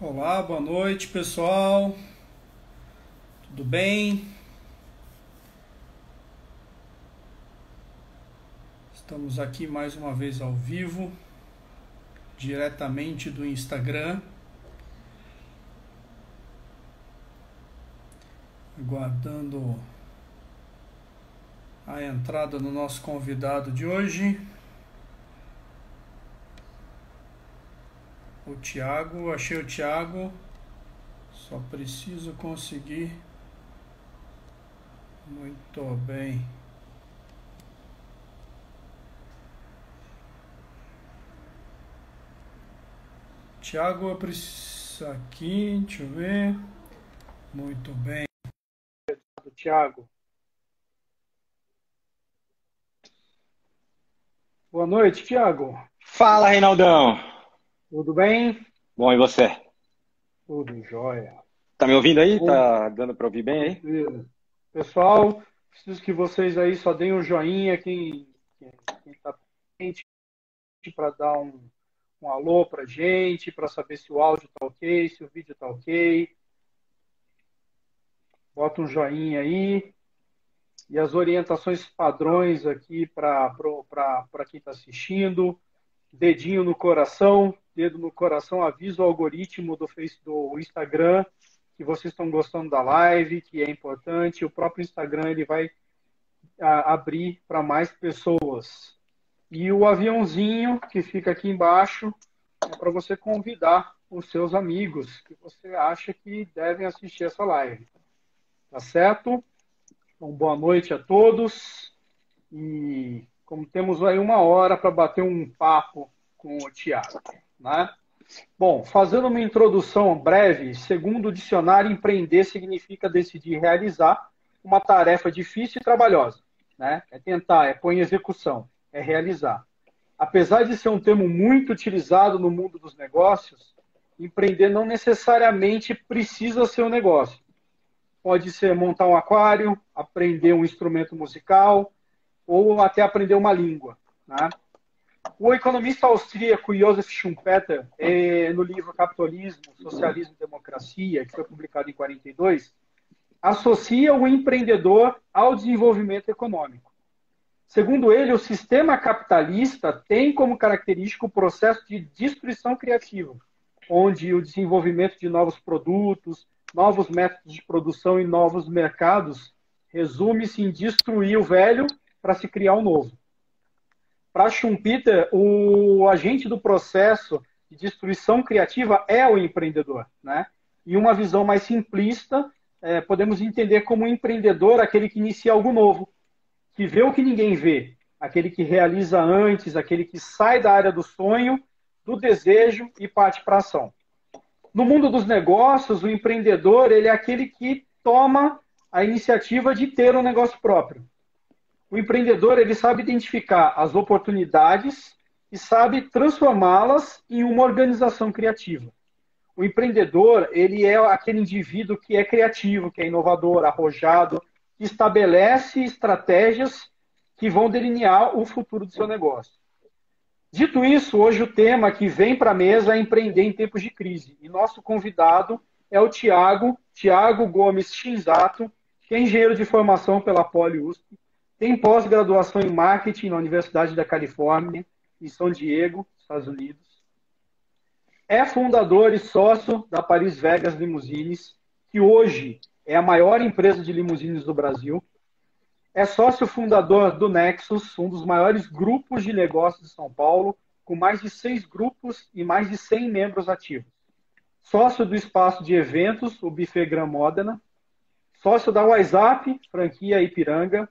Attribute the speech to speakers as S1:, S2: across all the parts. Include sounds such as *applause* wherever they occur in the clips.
S1: Olá, boa noite pessoal. Tudo bem? Estamos aqui mais uma vez ao vivo, diretamente do Instagram. Aguardando a entrada do nosso convidado de hoje. O Thiago, achei o Thiago, só preciso conseguir. Muito bem. Thiago, eu preciso aqui, deixa eu ver. Muito bem. Thiago. Boa noite, Thiago.
S2: Fala, Reinaldão.
S1: Tudo bem?
S2: Bom, e você?
S1: Tudo jóia.
S2: Tá me ouvindo aí? Tá dando para ouvir bem aí?
S1: Pessoal, preciso que vocês aí só deem um joinha, quem, quem, tá presente, para dar um, um alô pra gente, para saber se o áudio tá ok, se o vídeo tá ok. Bota um joinha aí. E as orientações padrões aqui para quem está assistindo. Dedinho no coração, dedo no coração, avisa o algoritmo do, Facebook, do Instagram que vocês estão gostando da live, que é importante. O próprio Instagram ele vai a, abrir para mais pessoas. E o aviãozinho que fica aqui embaixo é para você convidar os seus amigos que você acha que devem assistir essa live. Tá certo? Então, boa noite a todos. E como temos aí uma hora para bater um papo com o Tiago. Né? Bom, fazendo uma introdução breve, segundo o dicionário, empreender significa decidir realizar uma tarefa difícil e trabalhosa. Né? É tentar, é pôr em execução, é realizar. Apesar de ser um termo muito utilizado no mundo dos negócios, empreender não necessariamente precisa ser um negócio. Pode ser montar um aquário, aprender um instrumento musical ou até aprender uma língua. Né? O economista austríaco Josef Schumpeter, eh, no livro Capitalismo, Socialismo e Democracia, que foi publicado em 42, associa o empreendedor ao desenvolvimento econômico. Segundo ele, o sistema capitalista tem como característica o processo de destruição criativa, onde o desenvolvimento de novos produtos, novos métodos de produção e novos mercados resume-se em destruir o velho para se criar o novo. Para Schumpeter, o agente do processo de destruição criativa é o empreendedor. Né? E uma visão mais simplista, é, podemos entender como empreendedor aquele que inicia algo novo, que vê o que ninguém vê, aquele que realiza antes, aquele que sai da área do sonho, do desejo e parte para a ação. No mundo dos negócios, o empreendedor ele é aquele que toma a iniciativa de ter um negócio próprio. O empreendedor ele sabe identificar as oportunidades e sabe transformá-las em uma organização criativa. O empreendedor ele é aquele indivíduo que é criativo, que é inovador, arrojado, que estabelece estratégias que vão delinear o futuro do seu negócio. Dito isso, hoje o tema que vem para a mesa é empreender em tempos de crise. E nosso convidado é o Tiago, Tiago Gomes Shinzato, que é engenheiro de formação pela Poli USP, tem pós-graduação em marketing na Universidade da Califórnia, em São Diego, Estados Unidos. É fundador e sócio da Paris Vegas Limousines, que hoje é a maior empresa de limusines do Brasil. É sócio fundador do Nexus, um dos maiores grupos de negócios de São Paulo, com mais de seis grupos e mais de 100 membros ativos. Sócio do espaço de eventos, o Buffet Gran Modena. Sócio da WhatsApp, franquia Ipiranga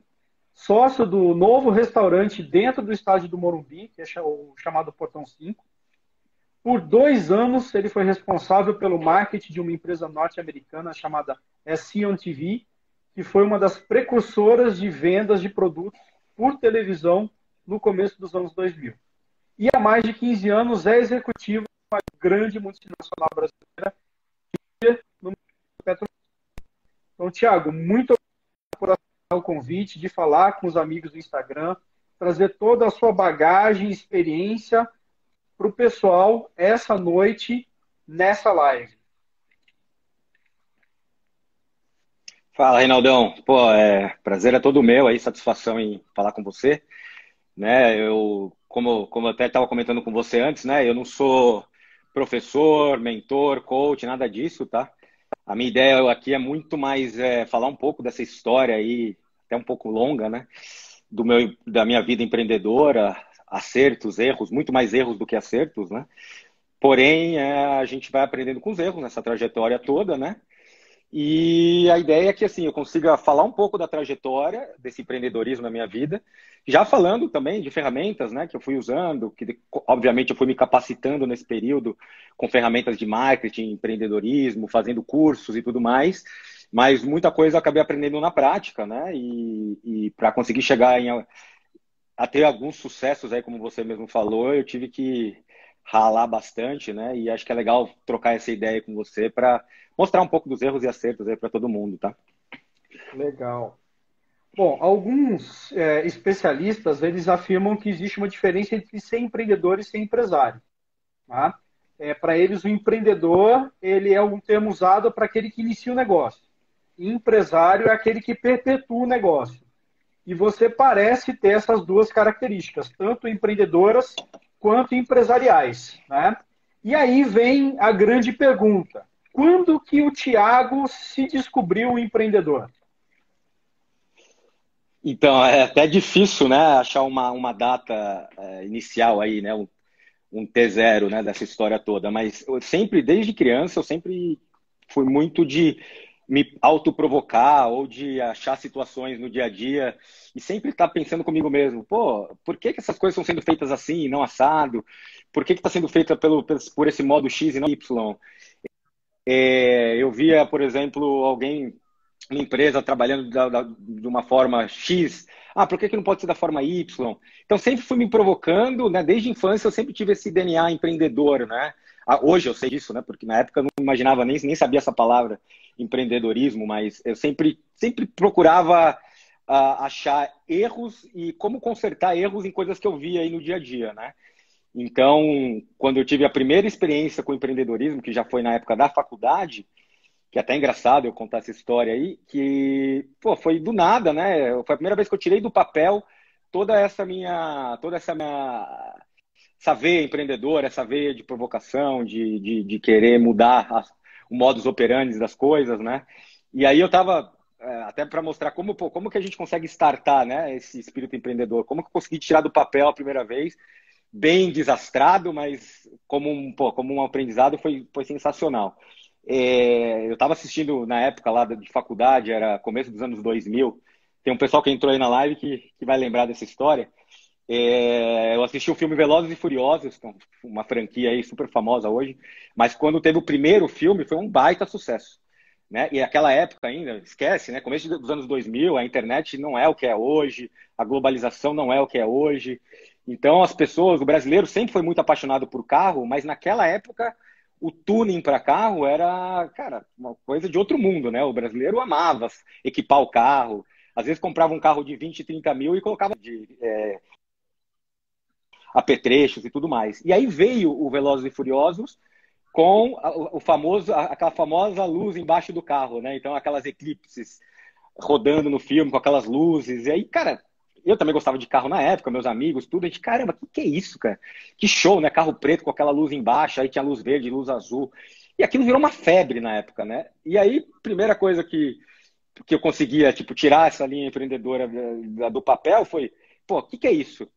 S1: sócio do novo restaurante dentro do estádio do Morumbi, que é o chamado Portão 5. Por dois anos, ele foi responsável pelo marketing de uma empresa norte-americana chamada Sion TV, que foi uma das precursoras de vendas de produtos por televisão no começo dos anos 2000. E há mais de 15 anos é executivo de uma grande multinacional brasileira no Petro. Então, Tiago, muito obrigado o convite de falar com os amigos do Instagram, trazer toda a sua bagagem, experiência para o pessoal essa noite nessa live.
S2: Fala, Reinaldão. Pô, é, prazer é todo meu aí, satisfação em falar com você. Né, eu, como, como eu até estava comentando com você antes, né, eu não sou professor, mentor, coach, nada disso, tá? A minha ideia aqui é muito mais é, falar um pouco dessa história aí, até um pouco longa, né? Do meu, da minha vida empreendedora, acertos, erros, muito mais erros do que acertos, né? Porém, é, a gente vai aprendendo com os erros nessa trajetória toda, né? E a ideia é que assim eu consiga falar um pouco da trajetória desse empreendedorismo na minha vida, já falando também de ferramentas, né, que eu fui usando, que obviamente eu fui me capacitando nesse período com ferramentas de marketing, empreendedorismo, fazendo cursos e tudo mais, mas muita coisa eu acabei aprendendo na prática, né? E, e para conseguir chegar em, a ter alguns sucessos aí, como você mesmo falou, eu tive que ralar bastante, né? E acho que é legal trocar essa ideia com você para mostrar um pouco dos erros e acertos aí para todo mundo, tá?
S1: Legal. Bom, alguns é, especialistas eles afirmam que existe uma diferença entre ser empreendedor e ser empresário. Tá? É, para eles, o empreendedor ele é um termo usado para aquele que inicia o negócio. E empresário é aquele que perpetua o negócio. E você parece ter essas duas características, tanto empreendedoras quanto empresariais. Né? E aí vem a grande pergunta: quando que o Tiago se descobriu um empreendedor?
S2: Então, é até difícil né, achar uma, uma data é, inicial aí, né, um, um T0 né, dessa história toda, mas eu sempre, desde criança, eu sempre fui muito de me autoprovocar ou de achar situações no dia a dia e sempre estar tá pensando comigo mesmo, pô, por que, que essas coisas estão sendo feitas assim e não assado? Por que está sendo feita pelo, por esse modo X e não Y? É, eu via, por exemplo, alguém, uma empresa trabalhando da, da, de uma forma X, ah, por que, que não pode ser da forma Y? Então sempre fui me provocando, né? Desde a infância eu sempre tive esse DNA empreendedor, né? Ah, hoje eu sei disso, né? Porque na época eu não imaginava nem, nem sabia essa palavra empreendedorismo, mas eu sempre, sempre procurava uh, achar erros e como consertar erros em coisas que eu via aí no dia a dia, né? Então, quando eu tive a primeira experiência com empreendedorismo, que já foi na época da faculdade, que é até engraçado eu contar essa história aí, que pô, foi do nada, né? Foi a primeira vez que eu tirei do papel toda essa minha, toda essa minha essa veia empreendedora, essa veia de provocação, de, de, de querer mudar as, o modus operandi das coisas, né? E aí eu estava é, até para mostrar como, pô, como que a gente consegue startar, né, esse espírito empreendedor, como que eu consegui tirar do papel a primeira vez, bem desastrado, mas como um, pô, como um aprendizado foi, foi sensacional. É, eu estava assistindo na época lá de faculdade, era começo dos anos 2000, tem um pessoal que entrou aí na live que, que vai lembrar dessa história, é, eu assisti o filme Velozes e Furiosos, é uma franquia aí super famosa hoje, mas quando teve o primeiro filme foi um baita sucesso. Né? E aquela época ainda, esquece, né? Começo dos anos 2000, a internet não é o que é hoje, a globalização não é o que é hoje. Então as pessoas, o brasileiro sempre foi muito apaixonado por carro, mas naquela época o tuning para carro era, cara, uma coisa de outro mundo, né? O brasileiro amava equipar o carro, às vezes comprava um carro de 20, 30 mil e colocava de, é, apetrechos e tudo mais. E aí veio o Velozes e Furiosos com o famoso, aquela famosa luz embaixo do carro, né? Então aquelas eclipses rodando no filme com aquelas luzes. E aí, cara, eu também gostava de carro na época, meus amigos, tudo. A gente, caramba, que, que é isso, cara? Que show, né? Carro preto com aquela luz embaixo, aí tinha luz verde, luz azul. E aquilo virou uma febre na época, né? E aí, primeira coisa que, que eu conseguia, tipo, tirar essa linha empreendedora do papel foi, pô, o que, que é isso?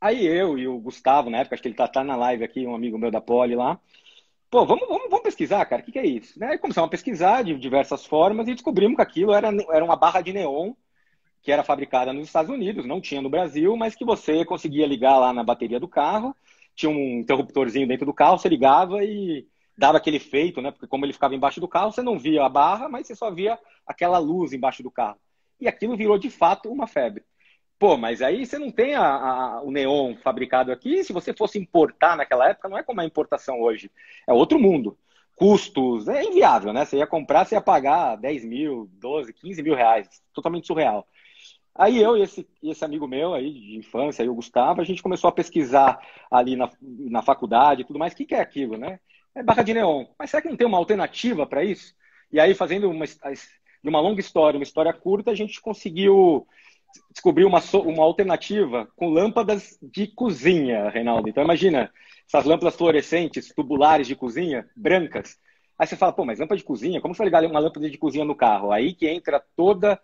S2: Aí eu e o Gustavo, na época, acho que ele tá, tá na live aqui, um amigo meu da Poli lá. Pô, vamos, vamos, vamos pesquisar, cara, o que, que é isso? Né? começamos a pesquisar de diversas formas e descobrimos que aquilo era, era uma barra de neon que era fabricada nos Estados Unidos, não tinha no Brasil, mas que você conseguia ligar lá na bateria do carro, tinha um interruptorzinho dentro do carro, você ligava e dava aquele efeito, né? Porque como ele ficava embaixo do carro, você não via a barra, mas você só via aquela luz embaixo do carro. E aquilo virou de fato uma febre. Pô, mas aí você não tem a, a, o neon fabricado aqui. Se você fosse importar naquela época, não é como a importação hoje. É outro mundo. Custos, é inviável, né? Você ia comprar, você ia pagar 10 mil, 12, 15 mil reais. Totalmente surreal. Aí eu e esse, esse amigo meu aí de infância, aí o Gustavo, a gente começou a pesquisar ali na, na faculdade e tudo mais. O que, que é aquilo, né? É barra de neon. Mas será que não tem uma alternativa para isso? E aí, fazendo uma, uma longa história, uma história curta, a gente conseguiu descobrir uma, uma alternativa com lâmpadas de cozinha, Reinaldo. Então, imagina essas lâmpadas fluorescentes, tubulares de cozinha, brancas. Aí você fala, pô, mas lâmpada de cozinha? Como você vai ligar uma lâmpada de cozinha no carro? Aí que entra toda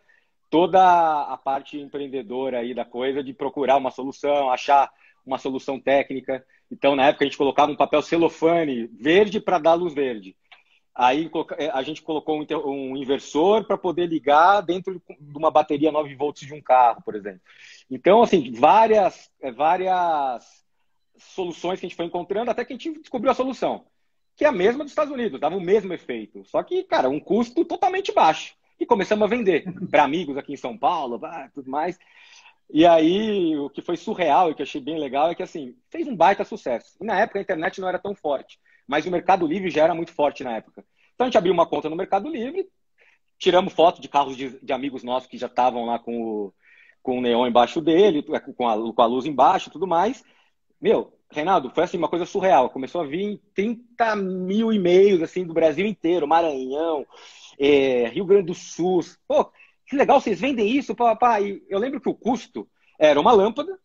S2: toda a parte empreendedora aí da coisa de procurar uma solução, achar uma solução técnica. Então, na época, a gente colocava um papel celofane verde para dar luz verde. Aí eh, a gente colocou um inversor para poder ligar dentro de uma bateria 9 volts de um carro, por exemplo. Então, assim, várias, eh, várias soluções que a gente foi encontrando até que a gente descobriu a solução, que é a mesma dos Estados Unidos, dava o mesmo efeito. Só que, cara, um custo totalmente baixo. E começamos a vender para amigos aqui em São Paulo, tudo mais. E aí, o que foi surreal e que eu achei bem legal é que, assim, fez um baita sucesso. E na época a internet não era tão forte mas o Mercado Livre já era muito forte na época. Então a gente abriu uma conta no Mercado Livre, tiramos foto de carros de, de amigos nossos que já estavam lá com o, com o neon embaixo dele, com a, com a luz embaixo tudo mais. Meu, Reinaldo, foi assim uma coisa surreal. Começou a vir 30 mil e-mails assim do Brasil inteiro, Maranhão, é, Rio Grande do Sul. Pô, que legal, vocês vendem isso, papai. Eu lembro que o custo era uma lâmpada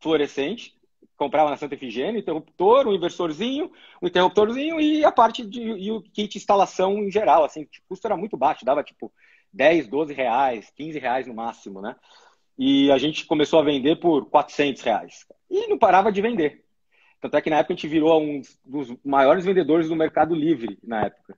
S2: fluorescente, comprava na Santa Efigênia, interruptor, um inversorzinho, um interruptorzinho e a parte de e o kit instalação em geral, assim, o custo era muito baixo, dava tipo 10, 12 reais, 15 reais no máximo, né? E a gente começou a vender por 400 reais. E não parava de vender. Tanto é que na época a gente virou um dos maiores vendedores do Mercado Livre, na época.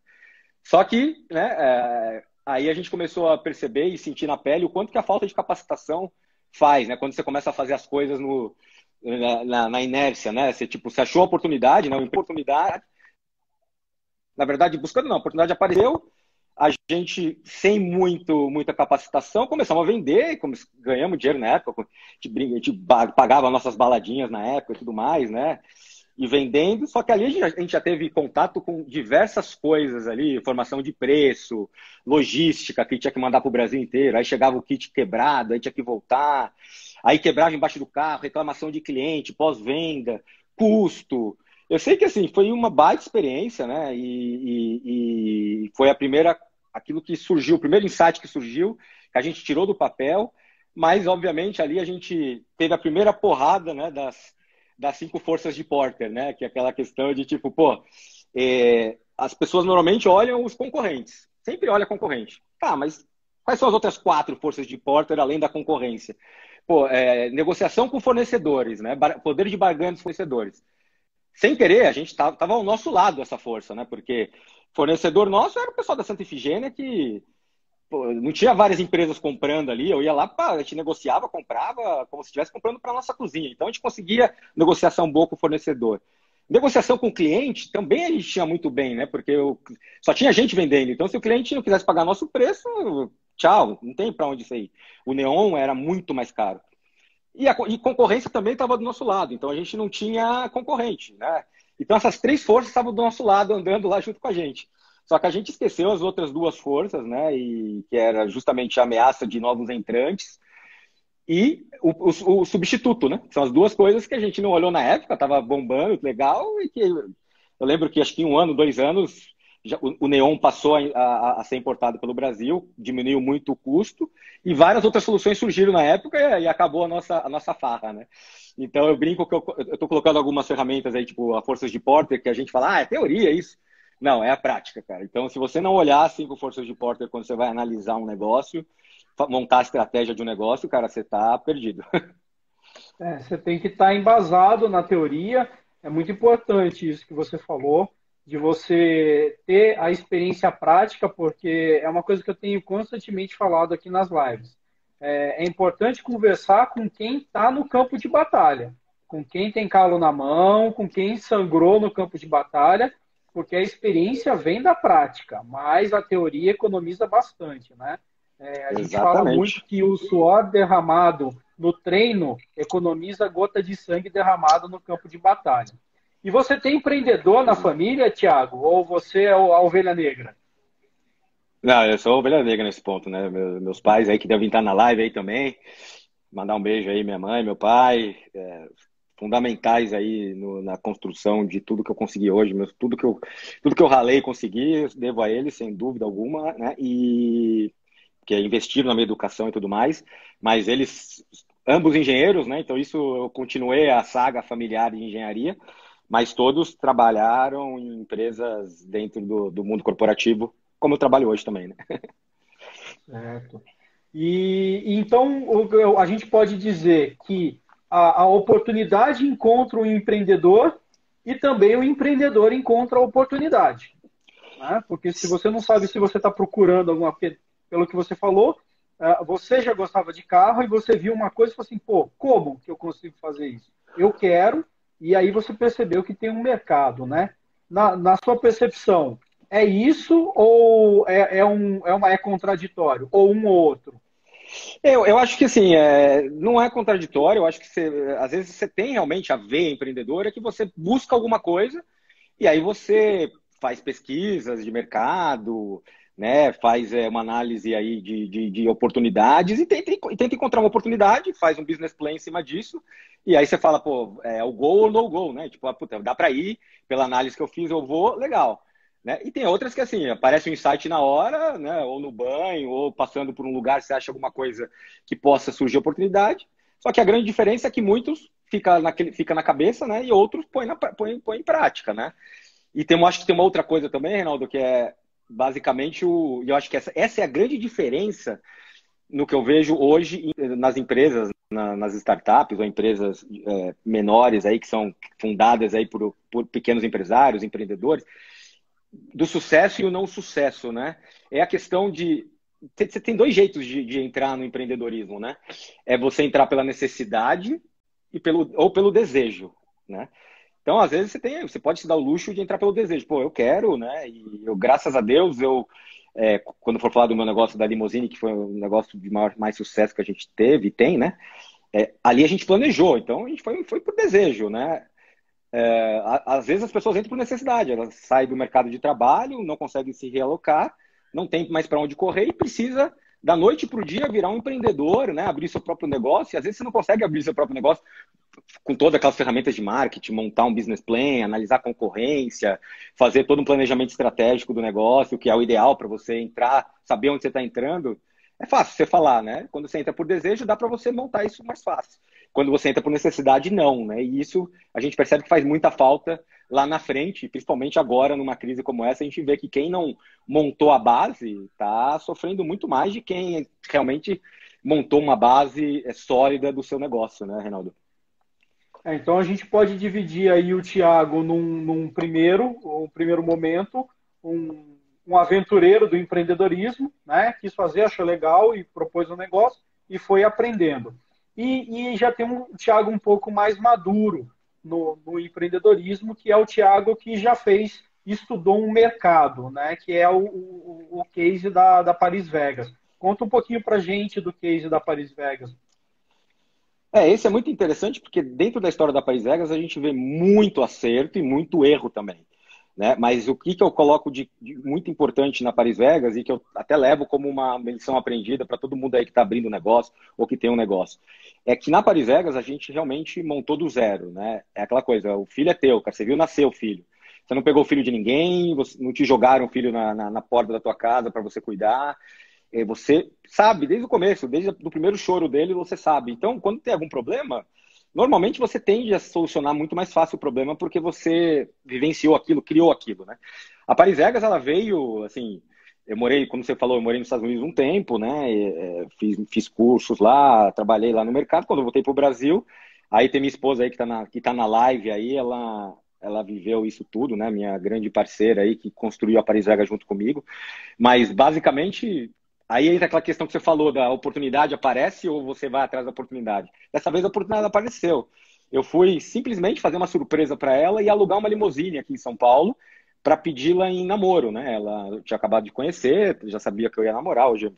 S2: Só que, né, é, aí a gente começou a perceber e sentir na pele o quanto que a falta de capacitação faz, né? Quando você começa a fazer as coisas no, na, na, inércia, né? Você, tipo, você achou a oportunidade, não, oportunidade. Na verdade, buscando não, a oportunidade apareceu, a gente, sem muito, muita capacitação, começamos a vender, ganhamos dinheiro na época, a gente, a gente pagava nossas baladinhas na época e tudo mais, né? E vendendo, só que ali a gente, a gente já teve contato com diversas coisas ali, formação de preço, logística, que tinha que mandar para o Brasil inteiro, aí chegava o kit quebrado, aí tinha que voltar, Aí quebrava embaixo do carro, reclamação de cliente, pós-venda, custo. Eu sei que assim foi uma baita experiência, né? E, e, e, foi a primeira, aquilo que surgiu, o primeiro insight que surgiu, que a gente tirou do papel, mas obviamente ali a gente teve a primeira porrada, né? Das, das cinco forças de Porter, né? Que é aquela questão de tipo, pô, é, as pessoas normalmente olham os concorrentes, sempre olha concorrente. Tá, mas quais são as outras quatro forças de Porter além da concorrência? pô, é, negociação com fornecedores, né? Poder de barganha dos fornecedores. Sem querer, a gente estava ao nosso lado essa força, né? Porque fornecedor nosso era o pessoal da Santa Ifigênia que não tinha várias empresas comprando ali. Eu ia lá, pá, a gente negociava, comprava como se estivesse comprando para nossa cozinha. Então a gente conseguia negociação boa com o fornecedor. Negociação com o cliente também a gente tinha muito bem, né? Porque eu, só tinha gente vendendo. Então, se o cliente não quisesse pagar nosso preço, tchau, não tem para onde sair. O neon era muito mais caro. E a e concorrência também estava do nosso lado, então a gente não tinha concorrente, né? Então essas três forças estavam do nosso lado, andando lá junto com a gente. Só que a gente esqueceu as outras duas forças, né? E que era justamente a ameaça de novos entrantes e o, o, o substituto, né? São as duas coisas que a gente não olhou na época, estava bombando, legal, e que eu lembro que acho que um ano, dois anos, já, o, o neon passou a, a, a, ser importado pelo Brasil, diminuiu muito o custo, e várias outras soluções surgiram na época e, e acabou a nossa, a nossa farra, né? Então eu brinco que eu estou colocando algumas ferramentas aí, tipo a forças de Porter, que a gente fala, ah, é teoria isso. Não, é a prática, cara. Então, se você não olhar cinco forças de Porter quando você vai analisar um negócio, montar a estratégia de um negócio, cara, você está perdido. *laughs*
S1: É, você tem que estar tá embasado na teoria. É muito importante isso que você falou de você ter a experiência prática, porque é uma coisa que eu tenho constantemente falado aqui nas lives. É, é importante conversar com quem está no campo de batalha, com quem tem calo na mão, com quem sangrou no campo de batalha, porque a experiência vem da prática, mas a teoria economiza bastante, né? É, a gente fala muito que o suor derramado no treino economiza gota de sangue derramado no campo de batalha. E você tem empreendedor na família, Tiago? Ou você é a ovelha negra?
S2: Não, eu sou a ovelha negra nesse ponto, né? Meus pais aí que devem estar na live aí também. Mandar um beijo aí, minha mãe, meu pai. É, fundamentais aí no, na construção de tudo que eu consegui hoje, meu, tudo que eu tudo que eu ralei consegui, devo a eles sem dúvida alguma, né? E que é investir na minha educação e tudo mais, mas eles ambos engenheiros, né? Então isso eu continuei a saga familiar de engenharia, mas todos trabalharam em empresas dentro do, do mundo corporativo, como eu trabalho hoje também, né?
S1: Certo. E então a gente pode dizer que a, a oportunidade encontra o empreendedor e também o empreendedor encontra a oportunidade. Né? Porque se você não sabe se você está procurando alguma pelo que você falou, é, você já gostava de carro e você viu uma coisa e falou assim, pô, como que eu consigo fazer isso? Eu quero, e aí você percebeu que tem um mercado, né? Na, na sua percepção, é isso ou é, é, um, é, uma, é contraditório? Ou um ou outro?
S2: Eu, eu acho que assim, é, não é contraditório, eu acho que você, às vezes você tem realmente a veia empreendedora que você busca alguma coisa e aí você faz pesquisas de mercado, né, faz é, uma análise aí de, de, de oportunidades e tenta, tenta, encontrar uma oportunidade, faz um business plan em cima disso, e aí você fala, pô, é o gol ou no gol, né? Tipo, ah, puta, dá para ir, pela análise que eu fiz, eu vou, legal. Né? E tem outras que, assim, aparece um insight na hora, né? ou no banho, ou passando por um lugar, você acha alguma coisa que possa surgir oportunidade. Só que a grande diferença é que muitos fica, naquele, fica na cabeça, né? E outros põem, na, põem, põem em prática, né? E tem, acho que tem uma outra coisa também, Reinaldo, que é basicamente o. Eu acho que essa, essa é a grande diferença no que eu vejo hoje nas empresas, na, nas startups ou empresas é, menores aí que são fundadas aí por, por pequenos empresários, empreendedores do sucesso e o não sucesso, né? É a questão de você tem dois jeitos de, de, entrar no empreendedorismo, né? É você entrar pela necessidade e pelo ou pelo desejo, né? Então, às vezes você tem, você pode se dar o luxo de entrar pelo desejo. Pô, eu quero, né? E eu, graças a Deus, eu é, quando for falar do meu negócio da limousine, que foi um negócio de maior mais sucesso que a gente teve e tem, né? É, ali a gente planejou, então a gente foi, foi por desejo, né? É, às vezes as pessoas entram por necessidade, elas saem do mercado de trabalho, não conseguem se realocar, não tem mais para onde correr e precisa da noite para o dia virar um empreendedor, né? abrir seu próprio negócio. E às vezes você não consegue abrir seu próprio negócio com todas aquelas ferramentas de marketing, montar um business plan, analisar concorrência, fazer todo um planejamento estratégico do negócio, que é o ideal para você entrar, saber onde você está entrando. É fácil você falar, né? Quando você entra por desejo, dá para você montar isso mais fácil. Quando você entra por necessidade, não, né? E isso a gente percebe que faz muita falta lá na frente, principalmente agora numa crise como essa, a gente vê que quem não montou a base está sofrendo muito mais de quem realmente montou uma base é, sólida do seu negócio, né, Reinaldo?
S1: É, então a gente pode dividir aí o Tiago num, num, primeiro, um primeiro momento, um, um aventureiro do empreendedorismo, né? Quis fazer, achou legal e propôs um negócio e foi aprendendo. E, e já tem um Tiago um pouco mais maduro no, no, empreendedorismo, que é o Tiago que já fez, estudou um mercado, né? Que é o, o, o case da, da Paris Vegas. Conta um pouquinho para gente do case da Paris Vegas.
S2: É, esse é muito interessante porque dentro da história da Paris Vegas a gente vê muito acerto e muito erro também. Né? Mas o que, que eu coloco de, de, muito importante na Paris Vegas e que eu até levo como uma lição aprendida para todo mundo aí que está abrindo negócio ou que tem um negócio, é que na Paris Vegas a gente realmente montou do zero. Né? É aquela coisa, o filho é teu, cara, você viu nascer o filho. Você não pegou o filho de ninguém, você, não te jogaram o filho na, na, na porta da tua casa para você cuidar. É, você sabe desde o começo, desde o primeiro choro dele, você sabe. Então, quando tem algum problema, Normalmente você tende a solucionar muito mais fácil o problema porque você vivenciou aquilo, criou aquilo, né? A Paris Vegas, ela veio, assim, eu morei, como você falou, eu morei nos Estados Unidos um tempo, né? E, é, fiz, fiz cursos lá, trabalhei lá no mercado. Quando eu voltei para o Brasil, aí tem minha esposa aí que está na, que tá na live aí, ela, ela viveu isso tudo, né? Minha grande parceira aí que construiu a Paris Vegas junto comigo. Mas basicamente Aí entra aquela questão que você falou da oportunidade aparece ou você vai atrás da oportunidade. Dessa vez a oportunidade apareceu. Eu fui simplesmente fazer uma surpresa para ela e alugar uma limusine aqui em São Paulo para pedi-la em namoro, né? Ela tinha acabado de conhecer, já sabia que eu ia namorar. Hoje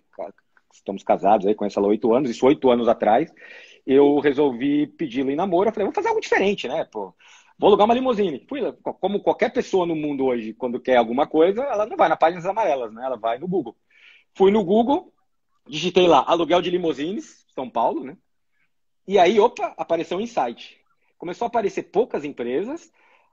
S2: estamos casados aí, conheço ela há oito anos, isso oito anos atrás. Eu resolvi pedi-la em namoro. Eu falei, vou fazer algo diferente, né? Pô, vou alugar uma limusine. Como qualquer pessoa no mundo hoje, quando quer alguma coisa, ela não vai na páginas amarelas, né? Ela vai no Google. Fui no Google, digitei lá aluguel de limousines, São Paulo, né? E aí, opa, apareceu um insight. Começou a aparecer poucas empresas,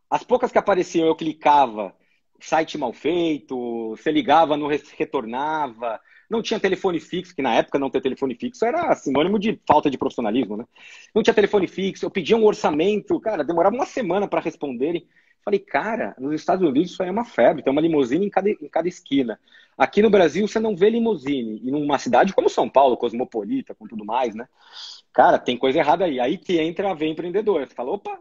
S2: as poucas que apareciam eu clicava, site mal feito, você ligava, não retornava, não tinha telefone fixo, que na época não ter telefone fixo era sinônimo de falta de profissionalismo, né? Não tinha telefone fixo, eu pedia um orçamento, cara, demorava uma semana para responderem. Falei, cara, nos Estados Unidos isso aí é uma febre, tem uma limusine em cada, em cada esquina. Aqui no Brasil você não vê limusine. E numa cidade como São Paulo, cosmopolita, com tudo mais, né? Cara, tem coisa errada aí. Aí que entra a ver empreendedor. Você fala, opa,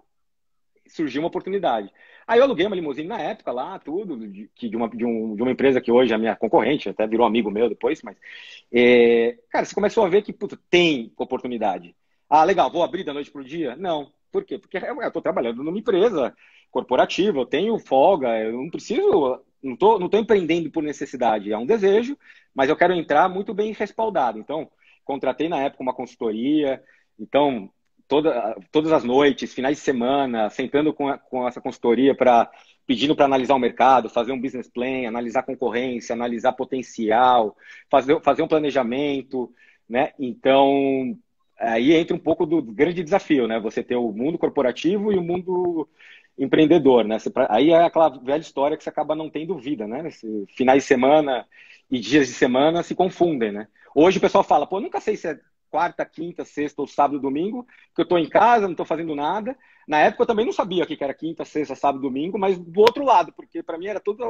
S2: surgiu uma oportunidade. Aí eu aluguei uma limusine na época lá, tudo, de, de, uma, de, um, de uma empresa que hoje é minha concorrente, até virou amigo meu depois, mas. É, cara, você começou a ver que puta, tem oportunidade. Ah, legal, vou abrir da noite pro dia? Não. Por quê? Porque eu estou trabalhando numa empresa corporativa, eu tenho folga, eu não preciso, não estou não tô empreendendo por necessidade, é um desejo, mas eu quero entrar muito bem respaldado. Então, contratei na época uma consultoria, então toda, todas as noites, finais de semana, sentando com, a, com essa consultoria para pedindo para analisar o mercado, fazer um business plan, analisar concorrência, analisar potencial, fazer, fazer um planejamento, né? Então, aí entra um pouco do grande desafio, né? Você ter o mundo corporativo e o mundo empreendedor, né? Você, aí é aquela velha história que você acaba não tendo vida, né? Esse, finais de semana e dias de semana se confundem, né? Hoje o pessoal fala, pô, nunca sei se é quarta, quinta, sexta ou sábado, domingo, que eu estou em casa, não estou fazendo nada. Na época eu também não sabia que era quinta, sexta, sábado, domingo, mas do outro lado, porque para mim era tudo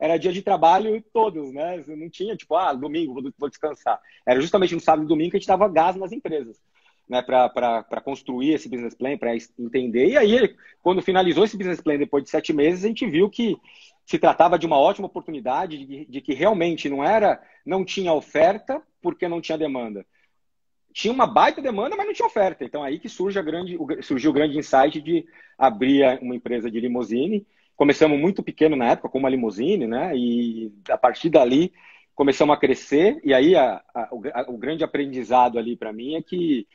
S2: era dia de trabalho todos, né? Não tinha tipo, ah, domingo vou, vou descansar. Era justamente no sábado e domingo que a gente dava gás nas empresas. Né, para construir esse business plan, para entender. E aí, quando finalizou esse business plan depois de sete meses, a gente viu que se tratava de uma ótima oportunidade, de, de que realmente não era, não tinha oferta porque não tinha demanda tinha uma baita demanda, mas não tinha oferta. Então aí que surge a grande, surgiu o grande insight de abrir uma empresa de limusine. Começamos muito pequeno na época, com uma limusine, né? E a partir dali começamos a crescer. E aí a, a, o, o, grande aprendizado ali para mim é que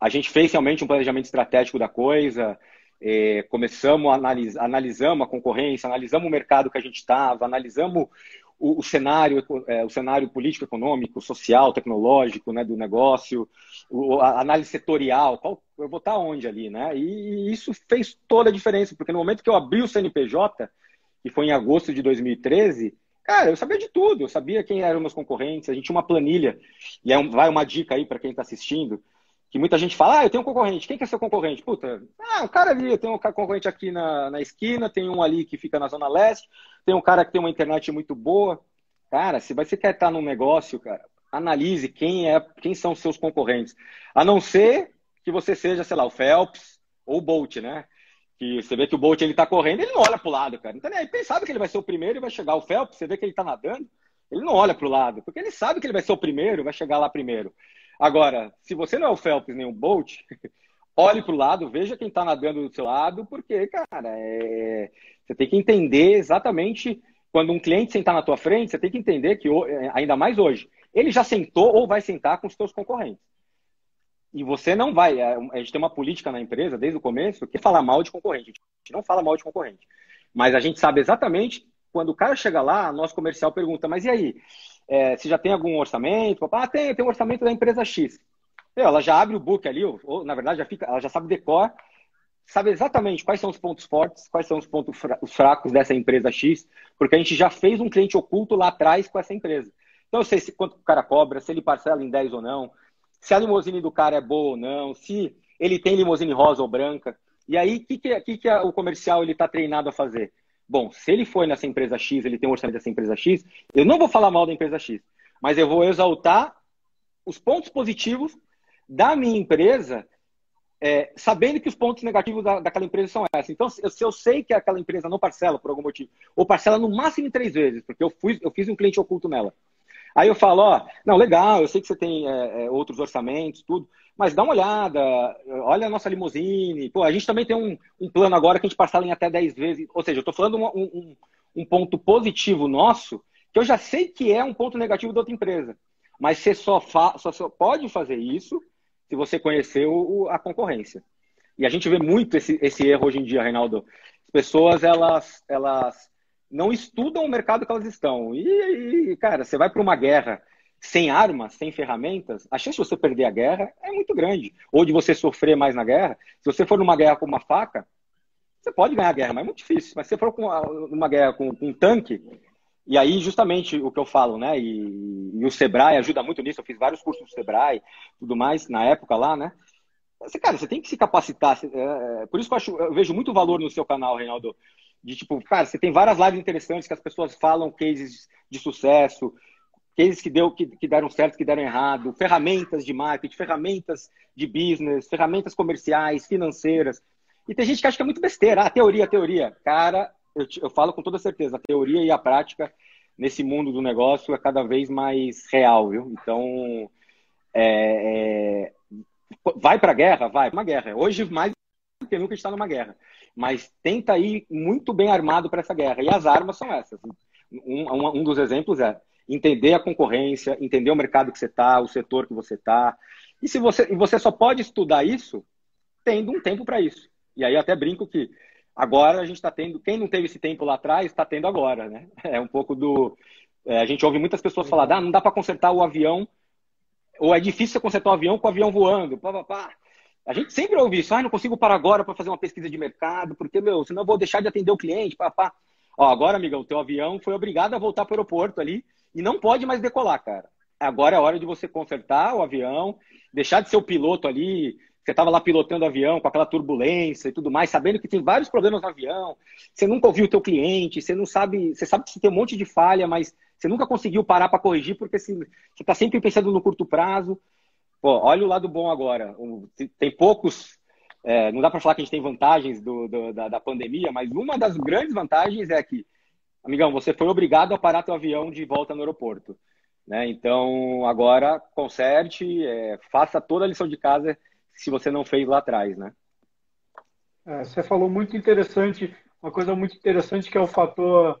S2: a gente fez realmente um planejamento estratégico da coisa. É, começamos a analisar, analisamos a concorrência, analisamos o mercado que a gente estava, analisamos o, o cenário, é, o cenário político, econômico, social, tecnológico, né, do negócio, o, a análise setorial, qual, eu vou estar onde ali, né? E, e isso fez toda a diferença, porque no momento que eu abri o CNPJ, que foi em agosto de 2013, cara, eu sabia de tudo, eu sabia quem eram meus concorrentes, a gente tinha uma planilha, e é um, vai uma dica aí para quem está assistindo, que muita gente fala, ah, eu tenho um concorrente. Quem que é seu concorrente? Puta, ah, um cara ali, eu tenho um concorrente aqui na, na esquina, tem um ali que fica na Zona Leste, tem um cara que tem uma internet muito boa. Cara, se você quer estar num negócio, cara, analise quem é, quem são seus concorrentes. A não ser que você seja, sei lá, o Phelps ou o Bolt, né? Que você vê que o Bolt ele tá correndo, ele não olha pro lado, cara. Então, ele sabe que ele vai ser o primeiro e vai chegar o Phelps, você vê que ele tá nadando, ele não olha pro lado, porque ele sabe que ele vai ser o primeiro, vai chegar lá primeiro. Agora, se você não é o Phelps nem o Bolt, *laughs* olhe para o lado, veja quem está nadando do seu lado, porque, cara, é... você tem que entender exatamente quando um cliente sentar na tua frente, você tem que entender que, é, ainda mais hoje, ele já sentou ou vai sentar com os seus concorrentes. E você não vai. É, a gente tem uma política na empresa desde o começo que falar mal de concorrente. A gente não fala mal de concorrente. Mas a gente sabe exatamente quando o cara chega lá, nosso comercial pergunta: mas e aí? É, se já tem algum orçamento. Ah, tem, tem um orçamento da empresa X. Ela já abre o book ali, ou, na verdade já fica, ela já sabe decor, sabe exatamente quais são os pontos fortes, quais são os pontos fracos dessa empresa X, porque a gente já fez um cliente oculto lá atrás com essa empresa. Então eu sei se, quanto o cara cobra, se ele parcela em 10 ou não, se a limusine do cara é boa ou não, se ele tem limusine rosa ou branca. E aí, o que, que, que, que o comercial está treinado a fazer? Bom, se ele foi nessa empresa X, ele tem um orçamento dessa empresa X, eu não vou falar mal da empresa X, mas eu vou exaltar os pontos positivos da minha empresa, é, sabendo que os pontos negativos da, daquela empresa são esses. Então, se eu, se eu, sei que aquela empresa não parcela por algum motivo, ou parcela no máximo em três vezes, porque eu, fui, eu fiz um cliente oculto nela. Aí eu falo, ó, não, legal, eu sei que você tem é, é, outros orçamentos, tudo, mas dá uma olhada, olha a nossa limusine. Pô, a gente também tem um, um plano agora que a gente parcela em até 10 vezes. Ou seja, eu estou falando um, um, um, ponto positivo nosso, que eu já sei que é um ponto negativo da outra empresa. Mas você só, fa só, só pode fazer isso se você conhecer o, a concorrência. E a gente vê muito esse, esse erro hoje em dia, Reinaldo. As pessoas, elas, elas não estudam o mercado que elas estão. E, e cara, você vai para uma guerra sem armas, sem ferramentas, a chance de você perder a guerra é muito grande. Ou de você sofrer mais na guerra. Se você for numa guerra com uma faca, você pode ganhar a guerra, mas é muito difícil. Mas se você for com uma, uma guerra com, com, um tanque, e aí justamente o que eu falo, né? E, e, o Sebrae ajuda muito nisso. Eu fiz vários cursos do Sebrae, tudo mais na época lá, né? Você, cara, você tem que se capacitar. É, é, por isso que eu, acho, eu vejo muito valor no seu canal, Reinaldo. De tipo, cara, você tem várias lives interessantes que as pessoas falam cases de sucesso, cases que, deu, que, que deram certo, que deram errado, ferramentas de marketing, ferramentas de business, ferramentas comerciais, financeiras. E tem gente que acha que é muito besteira. Ah, teoria, teoria. Cara, eu, eu falo com toda certeza, a teoria e a prática nesse mundo do negócio é cada vez mais real, viu? Então, é, é, vai para a guerra? Vai para uma guerra. Hoje, mais do que nunca, está numa guerra. Mas tenta ir muito bem armado para essa guerra. E as armas são essas. Um, um, um dos exemplos é entender a concorrência, entender o mercado que você está, o setor que você está. E se você, e você só pode estudar isso tendo um tempo para isso. E aí eu até brinco que agora a gente está tendo, quem não teve esse tempo lá atrás, está tendo agora, né? *laughs* É um pouco do. É, a gente ouve muitas pessoas falar, ah, não dá para consertar o avião, ou é difícil consertar o avião com o avião voando. Pá, pá, pá. A gente sempre ouve isso, ah, não consigo parar agora para fazer uma pesquisa de mercado, porque, meu, senão eu vou deixar de atender o cliente, pá, pá. Ó, agora, amigão, o teu avião foi obrigado a voltar para o aeroporto ali e não pode mais decolar, cara. Agora é hora de você consertar o avião, deixar de ser o piloto ali. Você estava lá pilotando o avião com aquela turbulência e tudo mais, sabendo que tem vários problemas no avião. Você nunca ouviu o teu cliente, você não sabe, você sabe que tem um monte de falha, mas você nunca conseguiu parar para corrigir porque você está sempre pensando no curto prazo. Pô, olha o lado bom agora. Tem poucos é, não dá para falar que a gente tem vantagens do, do, da, da, pandemia, mas uma das grandes vantagens é que amigão, você foi obrigado a parar teu avião de volta no aeroporto. Né? Então, agora, conserte, é, faça toda a lição de casa se você não fez lá atrás, né?
S1: É, você falou muito interessante, uma coisa muito interessante que é o fator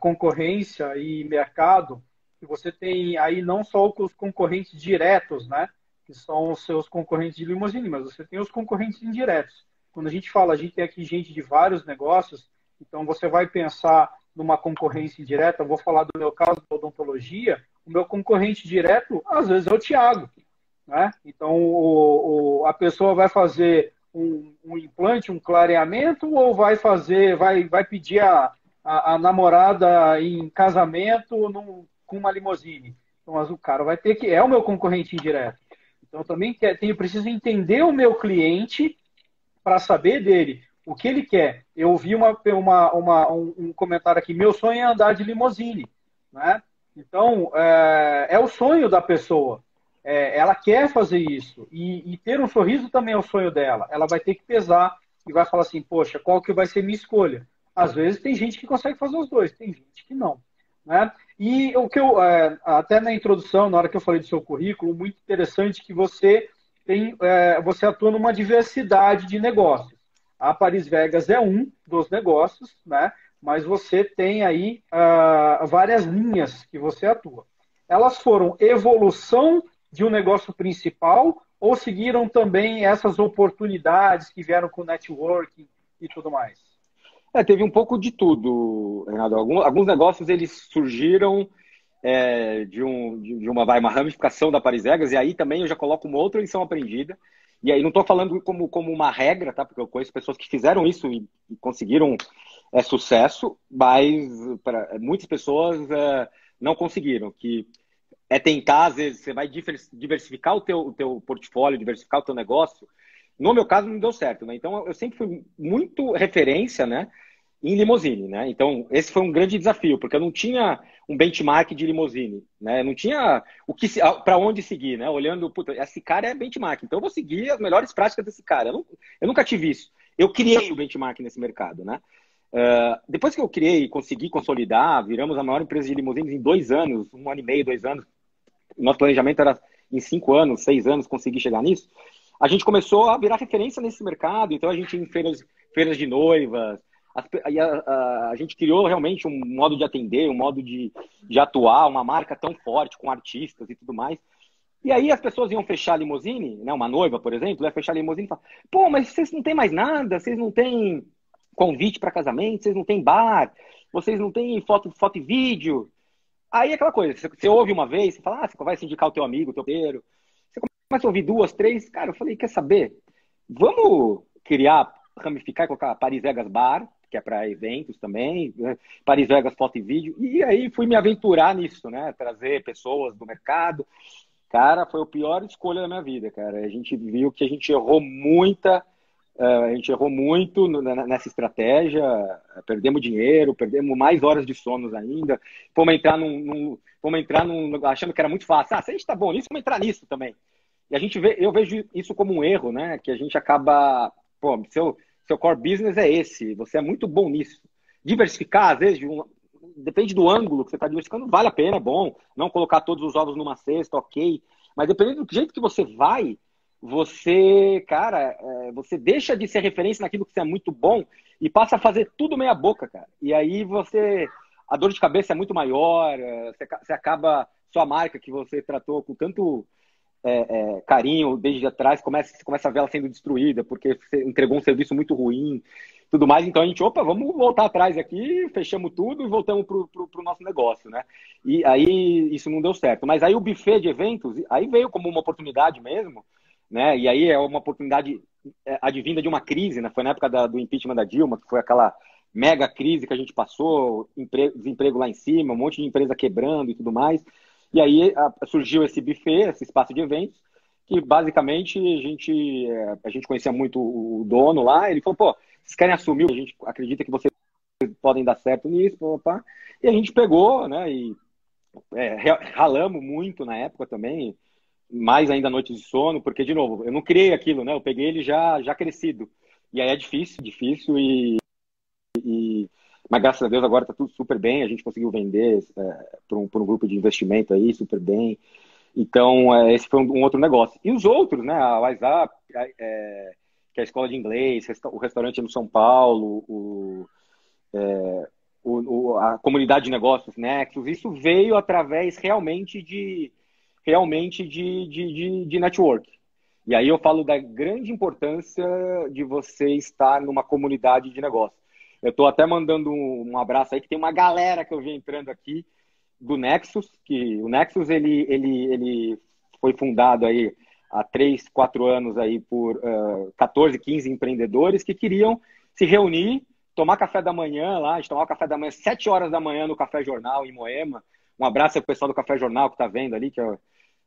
S1: concorrência e mercado, que você tem aí não só os concorrentes diretos, né? Que são os seus concorrentes de limusine, mas você tem os concorrentes indiretos. Quando a gente fala, a gente tem aqui gente de vários negócios, então você vai pensar numa concorrência indireta, vou falar do meu caso da odontologia, o meu concorrente direto, às vezes, é o Tiago. Né? Então, o, o, a pessoa vai fazer um, um, implante, um clareamento, ou vai fazer, vai, vai pedir a, a, a namorada em casamento num, com uma limusine. Então, mas o cara vai ter que. É o meu concorrente indireto. Então, também quer, tenho, preciso entender o meu cliente para saber dele o que ele quer. Eu ouvi uma, uma, uma um, comentário aqui, meu sonho é andar de limousine. Né? Então, é, é o sonho da pessoa. É, ela quer fazer isso. E, e, ter um sorriso também é o sonho dela. Ela vai ter que pesar e vai falar assim, poxa, qual que vai ser minha escolha? Às vezes tem gente que consegue fazer os dois, tem gente que não. Né? E o que eu, é, até na introdução, na hora que eu falei do seu currículo, muito interessante que você tem, é, você atua numa diversidade de negócios. A Paris Vegas é um dos negócios, né? mas você tem aí uh, várias linhas que você atua. Elas foram evolução de um negócio principal ou seguiram também essas oportunidades que vieram com networking e tudo mais?
S2: É, teve um pouco de tudo, Renato. Alguns, alguns negócios eles surgiram é, de, um, de, uma, uma ramificação da Paris Vegas, e aí também eu já coloco uma outra lição aprendida, e aí não estou falando como, como uma regra, tá? Porque eu conheço pessoas que fizeram isso e, e conseguiram é, sucesso, mas muitas pessoas é, não conseguiram. Que é tentar, às vezes, você vai diversificar o teu, o teu portfólio, diversificar o teu negócio. No meu caso, não deu certo, né? Então, eu sempre fui muito referência, né? Em limousine, né? Então, esse foi um grande desafio, porque eu não tinha um benchmark de limousine, né? Não tinha o que para onde seguir, né? Olhando, puta, esse cara é benchmark, então eu vou seguir as melhores práticas desse cara. Eu, não, eu nunca tive isso. Eu criei o benchmark nesse mercado, né? Uh, depois que eu criei e consegui consolidar, viramos a maior empresa de limousines em dois anos, um ano e meio, dois anos. Nosso planejamento era em cinco anos, seis anos, conseguir chegar nisso. A gente começou a virar referência nesse mercado, então a gente em feiras, feiras de noivas, a, a, a, gente criou realmente um modo de atender, um modo de, de atuar, uma marca tão forte com artistas e tudo mais. E aí as pessoas iam fechar a limusine, né, uma noiva, por exemplo, ia fechar a limusine e falar, pô, mas vocês não têm mais nada, vocês não têm convite para casamento, vocês não têm bar, vocês não têm foto, foto e vídeo. Aí é aquela coisa, você, você ouve uma vez, você fala, ah, você vai se indicar o teu amigo, o teu peiro. Você começa a ouvir duas, três, cara, eu falei, quer saber? Vamos criar, ramificar e colocar Paris Vegas Bar, que é para eventos também, né? Paris Vegas Foto e Vídeo, e aí fui me aventurar nisso, né? Trazer pessoas do mercado. Cara, foi a pior escolha da minha vida, cara. A gente viu que a gente errou muita, uh, a gente errou muito nessa estratégia, perdemos dinheiro, perdemos mais horas de sonos ainda. Fomos entrar num, num entrar num, achando que era muito fácil. Ah, se a gente tá bom nisso, vamos entrar nisso também. E a gente vê, eu vejo isso como um erro, né? Que a gente acaba, pô, seu, seu core business é esse, você é muito bom nisso. Diversificar, às vezes, um, depende do ângulo que você está diversificando, vale a pena, é bom. Não colocar todos os ovos numa cesta, ok. Mas dependendo do jeito que você vai, você, cara, é, você deixa de ser referência naquilo que você é muito bom e passa a fazer tudo meia boca, cara. E aí você, a dor de cabeça é muito maior, é, você acaba, sua marca que você tratou com tanto é, é, carinho desde atrás, começa, começa a ver ela sendo destruída, porque você entregou um serviço muito ruim, tudo mais. Então a gente, opa, vamos voltar atrás aqui, fechamos tudo e voltamos para o nosso negócio, né? E aí isso não deu certo. Mas aí o buffet de eventos, aí veio como uma oportunidade mesmo, né? E aí é uma oportunidade é, advinda de uma crise, né? Foi na época da, do impeachment da Dilma, que foi aquela mega crise que a gente passou, emprego, desemprego lá em cima, um monte de empresa quebrando e tudo mais. E aí a, surgiu esse buffet, esse espaço de eventos, que basicamente a gente, é, a gente conhecia muito o dono lá, ele falou, pô, vocês querem assumir, a gente acredita que vocês podem dar certo nisso, opa. e a gente pegou, né, e é, ralamos muito na época também, mais ainda noites de sono, porque, de novo, eu não criei aquilo, né, eu peguei ele já, já crescido, e aí é difícil, difícil, e mas graças a Deus agora está tudo super bem. A gente conseguiu vender é, para um, um, grupo de investimento aí super bem. Então, é, esse foi um, um, outro negócio. E os outros, né? A WhatsApp, é, que é a escola de inglês, o restaurante no São Paulo, o, é, o, a comunidade de negócios Nexus, isso veio através realmente de realmente de, de, de, de network. E aí eu falo da grande importância de você estar numa comunidade de negócios. Eu estou até mandando um, abraço aí, que tem uma galera que eu vi entrando aqui do Nexus, que o Nexus ele, ele, ele foi fundado aí há três, quatro anos aí por uh, 14, 15 empreendedores que queriam se reunir, tomar café da manhã lá, a gente tomava café da manhã, sete horas da manhã no Café Jornal em Moema. Um abraço ao pessoal do Café Jornal que está vendo ali, que é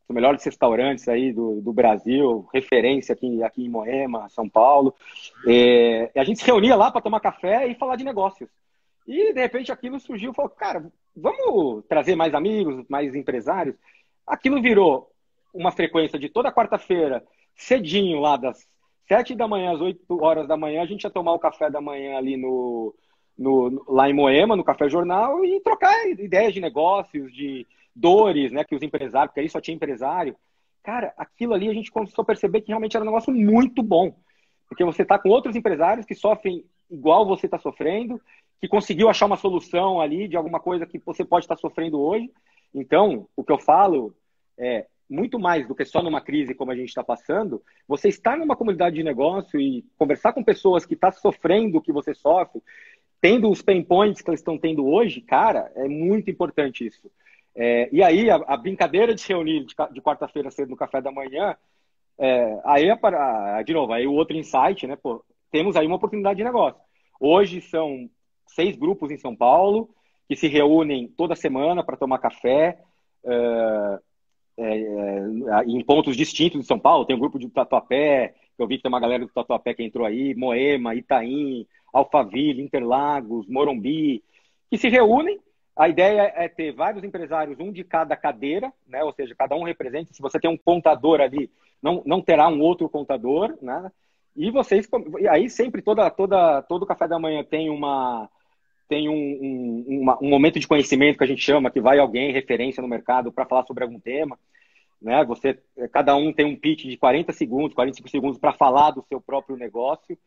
S2: os melhores restaurantes aí do, do Brasil, referência aqui, aqui em Moema, São Paulo. É, a gente se reunia lá para tomar café e falar de negócios. E, de repente, aquilo surgiu, falou, cara, vamos trazer mais amigos, mais empresários. Aquilo virou uma frequência de toda quarta-feira, cedinho, lá das sete da manhã às oito horas da manhã, a gente ia tomar o café da manhã ali no, no, lá em Moema, no Café Jornal, e trocar ideias de negócios, de, dores, né, que os empresários, porque aí só tinha empresário. Cara, aquilo ali a gente começou a perceber que realmente era um negócio muito bom. Porque você está com outros empresários que sofrem igual você está sofrendo, que conseguiu achar uma solução ali de alguma coisa que você pode estar tá sofrendo hoje. Então, o que eu falo é muito mais do que só numa crise como a gente está passando, você estar numa comunidade de negócio e conversar com pessoas que estão tá sofrendo o que você sofre, tendo os pain points que eles estão tendo hoje, cara, é muito importante isso. É, e aí, a, a, brincadeira de se reunir de, de quarta-feira cedo no café da manhã, é, aí, é para, de novo, aí o outro insight, né? Pô, temos aí uma oportunidade de negócio. Hoje são seis grupos em São Paulo que se reúnem toda semana para tomar café é, é, é, em pontos distintos de São Paulo. Tem um grupo de Tatuapé, eu vi que tem uma galera do Tatuapé que entrou aí, Moema, Itaim, Alphaville, Interlagos, Morumbi, que se reúnem a ideia é ter vários empresários, um de cada cadeira, né? Ou seja, cada um representa. Se você tem um contador ali, não, não terá um outro contador, né? E vocês, aí sempre toda, toda, todo café da manhã tem uma tem um, um, uma, um momento de conhecimento que a gente chama, que vai alguém referência no mercado para falar sobre algum tema, né? Você, cada um tem um pitch de 40 segundos, 45 segundos para falar do seu próprio negócio.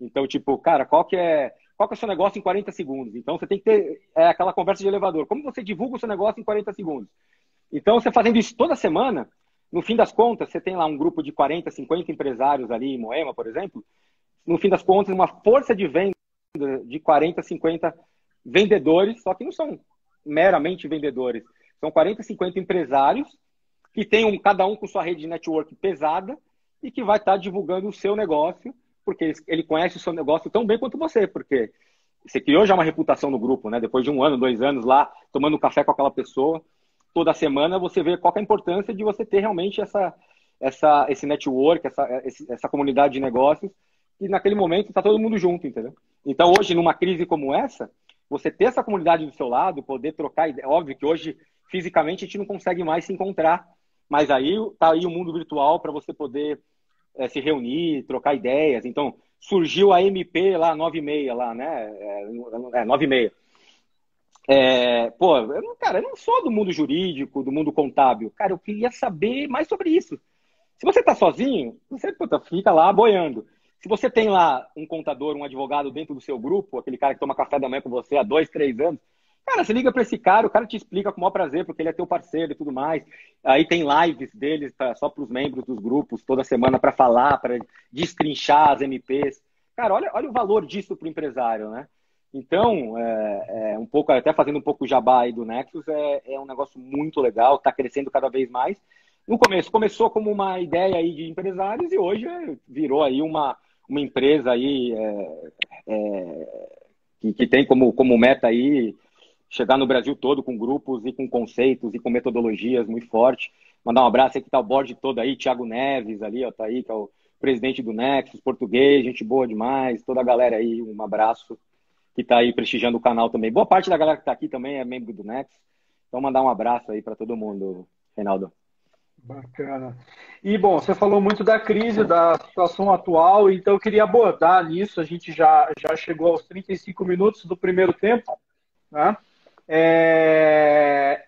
S2: Então, tipo, cara, qual que é qual que é o seu negócio em 40 segundos. Então, você tem que ter é, aquela conversa de elevador. Como você divulga o seu negócio em 40 segundos? Então, você fazendo isso toda semana, no fim das contas, você tem lá um grupo de 40, 50 empresários ali em Moema, por exemplo. No fim das contas, uma força de venda de 40, 50 vendedores, só que não são meramente vendedores. São 40, 50 empresários que tem um, cada um com sua rede de network pesada e que vai estar tá divulgando o seu negócio, porque ele, conhece o seu negócio tão bem quanto você, porque você criou já uma reputação no grupo, né? Depois de um ano, dois anos lá, tomando café com aquela pessoa, toda semana você vê qual é a importância de você ter realmente essa, essa, esse network, essa, essa comunidade de negócios, e naquele momento está todo mundo junto, entendeu? Então, hoje, numa crise como essa, você ter essa comunidade do seu lado, poder trocar ideia. Óbvio que hoje, fisicamente, a gente não consegue mais se encontrar, mas aí tá aí o mundo virtual para você poder é, se reunir, trocar ideias. Então, surgiu a MP lá, 96 lá, né? É, é 96. É, pô, eu cara, eu não sou do mundo jurídico, do mundo contábil. Cara, eu queria saber mais sobre isso. Se você está sozinho, você puta, fica lá boiando. Se você tem lá um contador, um advogado dentro do seu grupo, aquele cara que toma café da manhã com você há dois, três anos, cara, você liga para esse cara, o cara te explica com o maior prazer, porque ele é teu parceiro e tudo mais. Aí tem lives deles tá, só para os membros dos grupos toda semana para falar, para destrinchar as MPs. Cara, olha, olha o valor disso para o empresário, né? Então, é, é, um pouco, até fazendo um pouco o jabá aí do Nexus, é, é um negócio muito legal, está crescendo cada vez mais. No começo, começou como uma ideia aí de empresários e hoje virou aí uma, uma empresa aí é, é, que, que, tem como, como meta aí chegar no Brasil todo com grupos e com conceitos e com metodologias muito fortes. Mandar um abraço aí que tá o board todo aí, Thiago Neves ali, ó, tá aí, que é o presidente do Nexus, português, gente boa demais, toda a galera aí, um abraço que está aí prestigiando o canal também. Boa parte da galera que está aqui também é membro do Nexus. Então mandar um abraço aí para todo mundo, Reinaldo.
S1: Bacana. E, bom, você falou muito da crise, da situação atual, então eu queria abordar nisso. A gente já, já chegou aos 35 minutos do primeiro tempo. Né? É...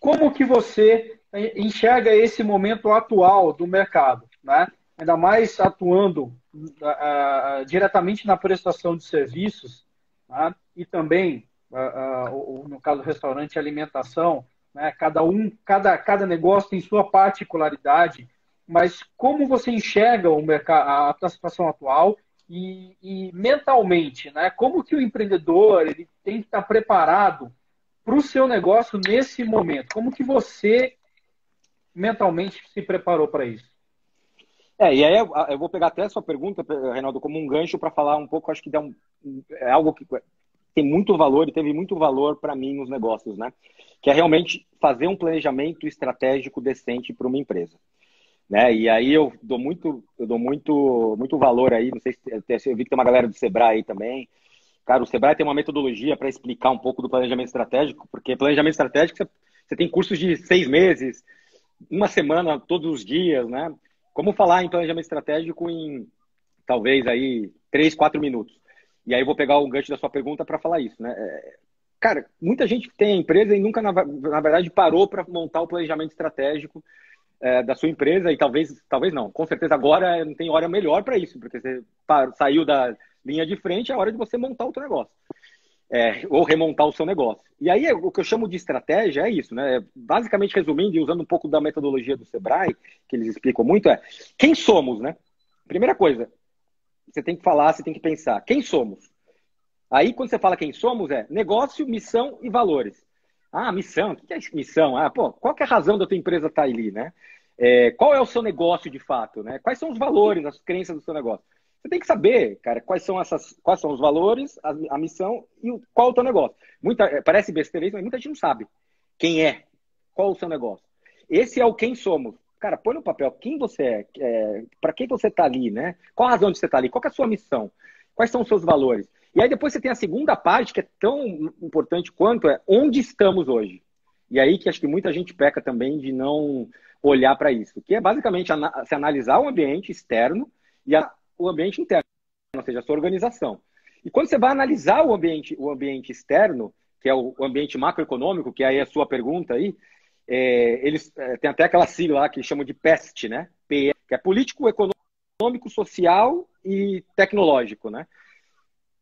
S1: Como que você enxerga esse momento atual do mercado? Né? Ainda mais atuando uh, diretamente na prestação de serviços né? e também, uh, no caso do restaurante, alimentação, né? Cada um, cada, cada negócio tem sua particularidade, mas como você enxerga o mercado, a situação atual e, e, mentalmente, né? Como que o empreendedor ele tem que estar preparado para o seu negócio nesse momento? Como que você mentalmente se preparou para isso?
S2: É, e aí eu vou pegar até a sua pergunta, Reinaldo, como um gancho para falar um pouco, acho que dá um, é algo que tem muito valor e teve muito valor para mim nos negócios, né? Que é realmente fazer um planejamento estratégico decente para uma empresa. Né? E aí eu dou muito, eu dou muito, muito valor aí, não sei se eu vi que tem uma galera do Sebrae aí também. Cara, o Sebrae tem uma metodologia para explicar um pouco do planejamento estratégico, porque planejamento estratégico você, tem cursos de seis meses, uma semana, todos os dias, né? Como falar em planejamento estratégico em talvez aí três, quatro minutos. E aí eu vou pegar o gancho da sua pergunta para falar isso, né? É, cara, muita gente tem a empresa e nunca, na, verdade, parou para montar o planejamento estratégico é, da sua empresa e talvez, talvez não. Com certeza agora não tem hora melhor para isso, porque você saiu da linha de frente, é hora de você montar o seu negócio. É, ou remontar o seu negócio. E aí, o que eu chamo de estratégia é isso, né? Basicamente, resumindo e usando um pouco da metodologia do Sebrae, que eles explicam muito, é quem somos, né? Primeira coisa, você tem que falar, você tem que pensar. Quem somos? Aí, quando você fala quem somos, é negócio, missão e valores. Ah, missão, o que é missão? Ah, pô, qual é a razão da tua empresa estar tá ali, né? É, qual é o seu negócio de fato, né? Quais são os valores, as crenças do seu negócio? Você tem que saber, cara, quais são essas, quais são os valores, a, a missão e o, qual é o teu negócio. Muita, é, parece besteira, mas muita gente não sabe quem é, qual é o seu negócio. Esse é o quem somos. Cara, põe no papel quem você é, é para quem você está ali, né? Qual a razão de você estar tá ali? Qual é a sua missão? Quais são os seus valores? E aí depois você tem a segunda parte, que é tão importante quanto é onde estamos hoje. E aí que acho que muita gente peca também de não olhar para isso, que é basicamente se analisar o ambiente externo e a, o ambiente interno, ou seja, a sua organização. E quando você vai analisar o ambiente, o ambiente externo, que é o ambiente macroeconômico, que aí é a sua pergunta aí, é, eles é, tem até aquela sigla lá que chamam de PEST, né? PE, que é político, econômico, social e tecnológico, né?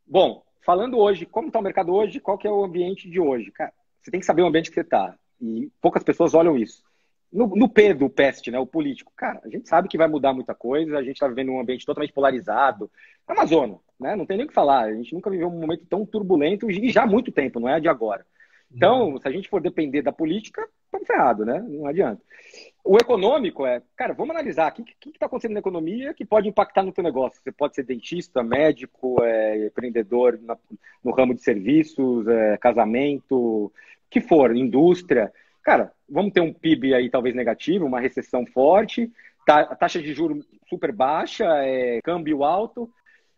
S2: Bom, falando hoje, como está o mercado hoje, qual que é o ambiente de hoje? Cara, você tem que saber o ambiente que você está. E poucas pessoas olham isso. No, no, P do PEST, né, o político, cara, a gente sabe que vai mudar muita coisa, a gente está vivendo um ambiente totalmente polarizado. Amazônia, né? Não tem nem o que falar. A gente nunca viveu um momento tão turbulento e já há muito tempo, não é de agora. Então, se a gente for depender da política, estamos ferrados, né? Não adianta. O econômico é, cara, vamos analisar o que está acontecendo na economia que pode impactar no teu negócio. Você pode ser dentista, médico, é, empreendedor na, no ramo de serviços, é, casamento, o que for, indústria. Cara, vamos ter um PIB aí talvez negativo, uma recessão forte, tá, taxa de juros super baixa, é, câmbio alto.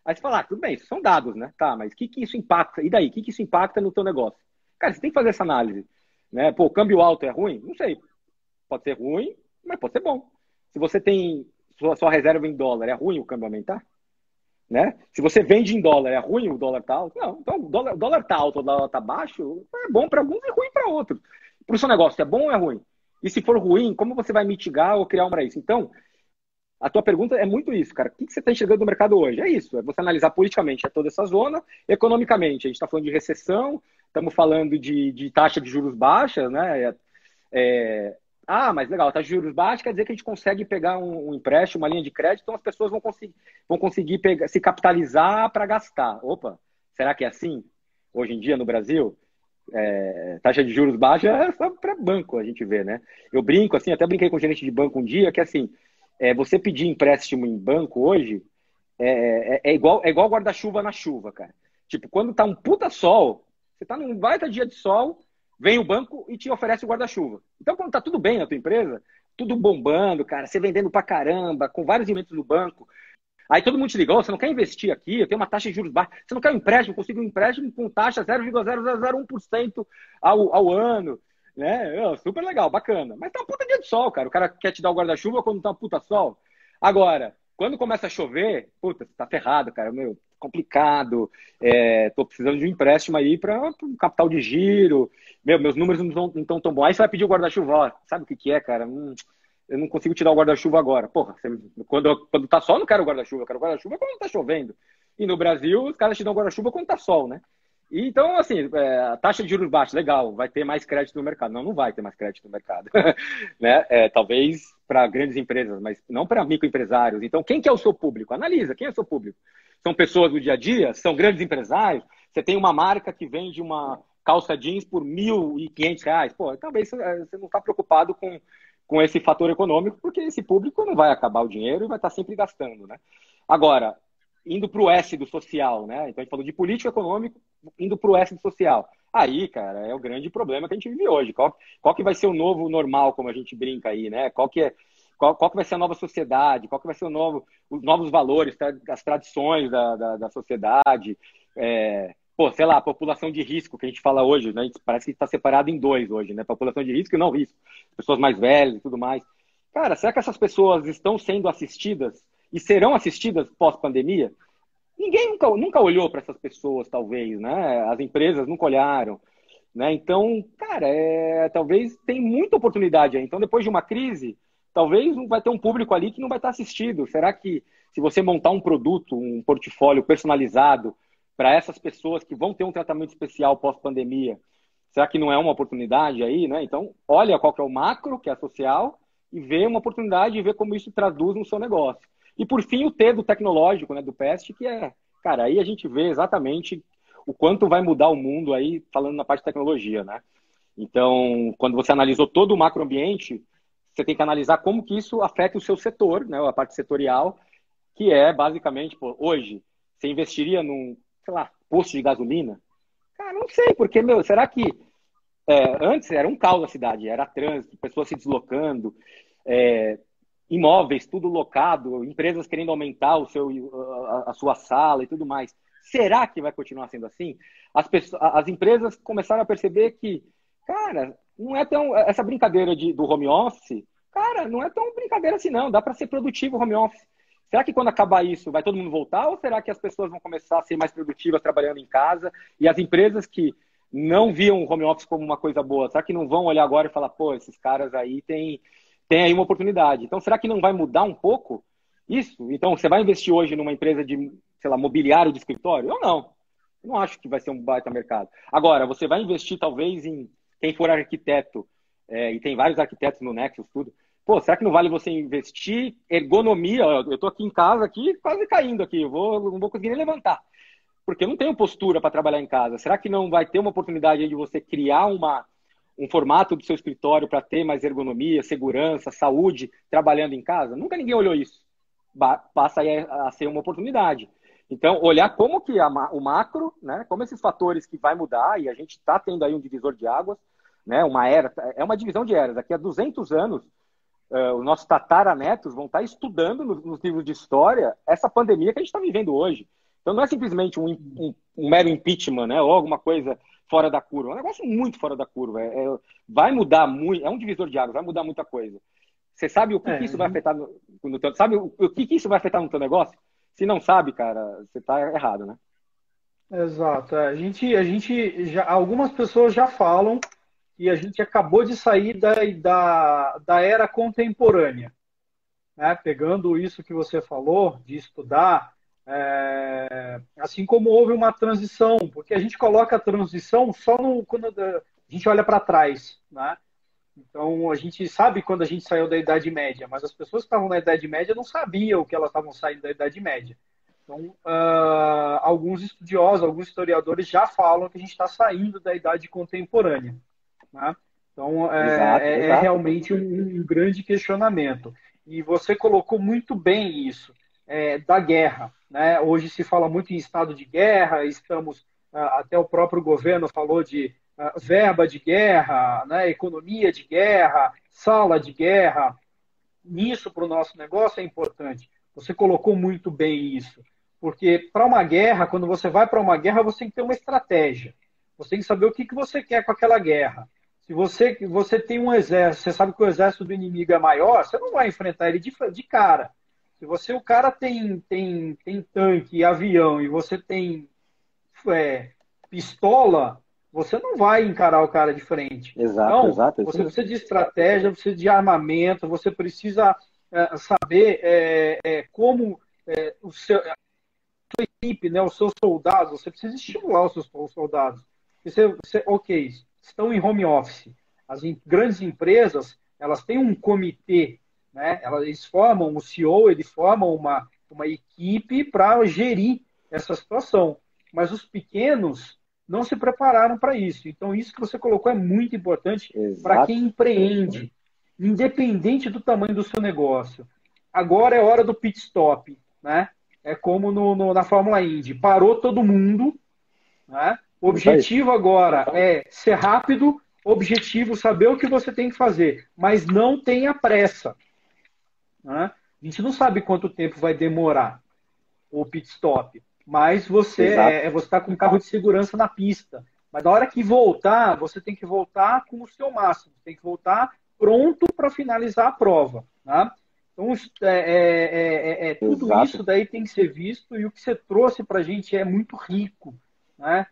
S2: Aí você fala, ah, tudo bem, isso são dados, né? Tá, mas o que, que isso impacta? E daí? O que, que isso impacta no teu negócio? Cara, você tem que fazer essa análise. Né? Pô, câmbio alto é ruim? Não sei. Pode ser ruim, mas pode ser bom. Se você tem sua, sua reserva em dólar, é ruim o câmbio aumentar? Né? Se você vende em dólar, é ruim o dólar tá alto? Não, então o dólar, o dólar tá alto, o dólar tá baixo, é bom para alguns e ruim para outros. Para o seu negócio, é bom ou é ruim? E se for ruim, como você vai mitigar ou criar um para isso? Então, a tua pergunta é muito isso, cara. O que você está enxergando no mercado hoje? É isso, é você analisar politicamente toda essa zona, economicamente, a gente está falando de recessão, estamos falando de, de taxa de juros baixas, né? É, é, ah, mas legal, taxa de juros baixa quer dizer que a gente consegue pegar um, um empréstimo, uma linha de crédito, então as pessoas vão conseguir, vão conseguir pegar, se capitalizar para gastar. Opa, será que é assim hoje em dia no Brasil? É, taxa de juros baixa é só para banco, a gente vê, né? Eu brinco, assim, até brinquei com o gerente de banco um dia, que assim, é, você pedir empréstimo em banco hoje é, é, é igual, é igual guarda-chuva na chuva, cara. Tipo, quando tá um puta sol, você tá num baita dia de sol, vem o banco e te oferece o guarda-chuva. Então, quando tá tudo bem na tua empresa, tudo bombando, cara, você vendendo pra caramba, com vários inventos no banco. Aí todo mundo te ligou, você não quer investir aqui, eu tenho uma taxa de juros baixa. Você não quer um empréstimo, consigo um empréstimo com taxa 0,0001% ao, ao ano. Né? super legal, bacana. Mas tá um puta dia de sol, cara. O cara quer te dar o guarda-chuva quando tá um puta sol. Agora, quando começa a chover, puta, você tá ferrado, cara. Meu, complicado. É, tô precisando de um empréstimo aí para um capital de giro. Meu, meus números não estão tão bons. Aí você vai pedir o guarda-chuva. Sabe o que, que é, cara? Hum, eu não consigo tirar o guarda-chuva agora. Porra, você, quando, quando tá sol, eu não quero guarda-chuva. Eu quero guarda-chuva quando tá chovendo. E no Brasil, os caras te dão guarda-chuva quando tá sol, né? então, assim, é, a taxa de juros baixa, legal, vai ter mais crédito no mercado. Não, não vai ter mais crédito no mercado. *laughs* né? É, talvez para grandes empresas, mas não para microempresários. Então, quem que é o seu público? Analisa, quem é o seu público? São pessoas do dia a dia? São grandes empresários? Você tem uma marca que vende uma calça jeans por R$ 1.500? Pô, talvez você não está preocupado com, com esse fator econômico, porque esse público não vai acabar o dinheiro e vai estar sempre gastando, né? Agora, indo para o S do social, né? Então a gente falou de político econômico, indo para o S do social. Aí, cara, é o grande problema que a gente vive hoje. Qual, qual que vai ser o novo normal, como a gente brinca aí, né? Qual que é, qual, qual que vai ser a nova sociedade? Qual que vai ser o novo, os novos valores, as tradições da, da, da sociedade? É, pô, sei lá, população de risco que a gente fala hoje, né? Parece que está separado em dois hoje, né? População de risco e não risco. Pessoas mais velhas e tudo mais. Cara, será que essas pessoas estão sendo assistidas e serão assistidas pós-pandemia, ninguém nunca, nunca olhou para essas pessoas, talvez, né? As empresas nunca olharam. Né? Então, cara, é, talvez tem muita oportunidade aí. Então, depois de uma crise, talvez vai ter um público ali que não vai estar assistido. Será que se você montar um produto, um portfólio personalizado para essas pessoas que vão ter um tratamento especial pós-pandemia, será que não é uma oportunidade aí, né? Então, olha qual que é o macro, que é social, e vê uma oportunidade e vê como isso traduz no seu negócio. E por fim, o T do tecnológico, né, do PEST, que é, cara, aí a gente vê exatamente o quanto vai mudar o mundo aí, falando na parte de tecnologia, né? Então, quando você analisou todo o macroambiente, você tem que analisar como que isso afeta o seu setor, né, a parte setorial, que é basicamente, pô, hoje, você investiria num, sei lá, posto de gasolina? Cara, não sei, porque, meu, será que é, antes era um caos a cidade, era trânsito, pessoas se deslocando, é, imóveis, tudo locado, empresas querendo aumentar o seu, a, a sua sala e tudo mais. Será que vai continuar sendo assim? As, pessoas, as empresas começaram a perceber que, cara, não é tão. Essa brincadeira de, do home office, cara, não é tão brincadeira assim, não. Dá para ser produtivo home office. Será que quando acabar isso, vai todo mundo voltar? Ou será que as pessoas vão começar a ser mais produtivas trabalhando em casa? E as empresas que não viam o home office como uma coisa boa, será que não vão olhar agora e falar, pô, esses caras aí têm tem aí uma oportunidade. Então, será que não vai mudar um pouco isso? Então, você vai investir hoje numa empresa de, sei lá, mobiliário de escritório? Eu não. Eu não acho que vai ser um baita mercado. Agora, você vai investir talvez em quem for arquiteto, é, e tem vários arquitetos no Nexus, tudo. Pô, será que não vale você investir ergonomia? Eu estou aqui em casa, aqui, quase caindo aqui, eu vou, não vou conseguir nem levantar. Porque eu não tenho postura para trabalhar em casa. Será que não vai ter uma oportunidade de você criar uma, um formato do seu escritório para ter mais ergonomia, segurança, saúde, trabalhando em casa? Nunca ninguém olhou isso. Passa a ser uma oportunidade. Então, olhar como que a, o macro, né, como esses fatores que vai mudar, e a gente está tendo aí um divisor de águas, né, uma era, é uma divisão de eras. Daqui a 200 anos, uh, os nossos tataranetos vão estar tá estudando nos, nos, livros de história essa pandemia que a gente está vivendo hoje. Então, não é simplesmente um, um, um, mero impeachment, né, ou alguma coisa fora da curva. É um negócio muito fora da curva. É, é, vai mudar muito, é um divisor de águas, vai mudar muita coisa. Você sabe o que, é, que isso vai afetar no, no teu, sabe o, o que, que isso vai afetar no teu negócio? Se não sabe, cara, você está errado, né?
S1: Exato. É, a gente, a gente já, algumas pessoas já falam que a gente acabou de sair da, da, da era contemporânea. Né? Pegando isso que você falou, de estudar, é, assim como houve uma transição, porque a gente coloca a transição só no, quando a gente olha para trás. Né? Então, a gente sabe quando a gente saiu da Idade Média, mas as pessoas que estavam na Idade Média não sabiam que elas estavam saindo da Idade Média. Então, uh, alguns estudiosos, alguns historiadores já falam que a gente está saindo da Idade Contemporânea. Né? Então, é, exato, é, é realmente um, um, grande questionamento. E você colocou muito bem isso, é, da guerra. Né? Hoje se fala muito em estado de guerra, estamos, uh, até o próprio governo falou de verba de guerra, né, economia de guerra, sala de guerra. Isso para o nosso negócio é importante. Você colocou muito bem isso. Porque para uma guerra, quando você vai para uma guerra, você tem que ter uma estratégia. Você tem que saber o que, que você quer com aquela guerra. Se você, você tem um exército, você sabe que o exército do inimigo é maior, você não vai enfrentar ele de, de cara. Se você, o cara tem, tem, tem tanque, avião e você tem é, pistola, você não vai encarar o cara de frente.
S2: Exato,
S1: então,
S2: exato.
S1: Você precisa de estratégia, você precisa de armamento, você precisa é, saber é, é, como é, o seu, a sua equipe, né, os seus soldados, você precisa estimular os seus soldados. Você, você, ok, estão em home office. As em, grandes empresas, elas têm um comitê, né? Eles formam o CEO, eles formam uma, uma equipe para gerir essa situação. Mas os pequenos, não se prepararam para isso. Então, isso que você colocou é muito importante para quem empreende, independente do tamanho do seu negócio. Agora é hora do pit stop, né? É como no, no, na Fórmula Indy. Parou todo mundo, né? O objetivo agora é ser rápido, objetivo saber o que você tem que fazer, mas não tenha pressa. Né? A gente não sabe quanto tempo vai demorar o pit stop mas você é, é, você está com um carro de segurança na pista. Mas na hora que voltar, você tem que voltar com o seu máximo, tem que voltar pronto para finalizar a prova. Né? Então, é, é, é, é tudo Exato. isso daí tem que ser visto e o que você trouxe para a gente é muito rico. Né?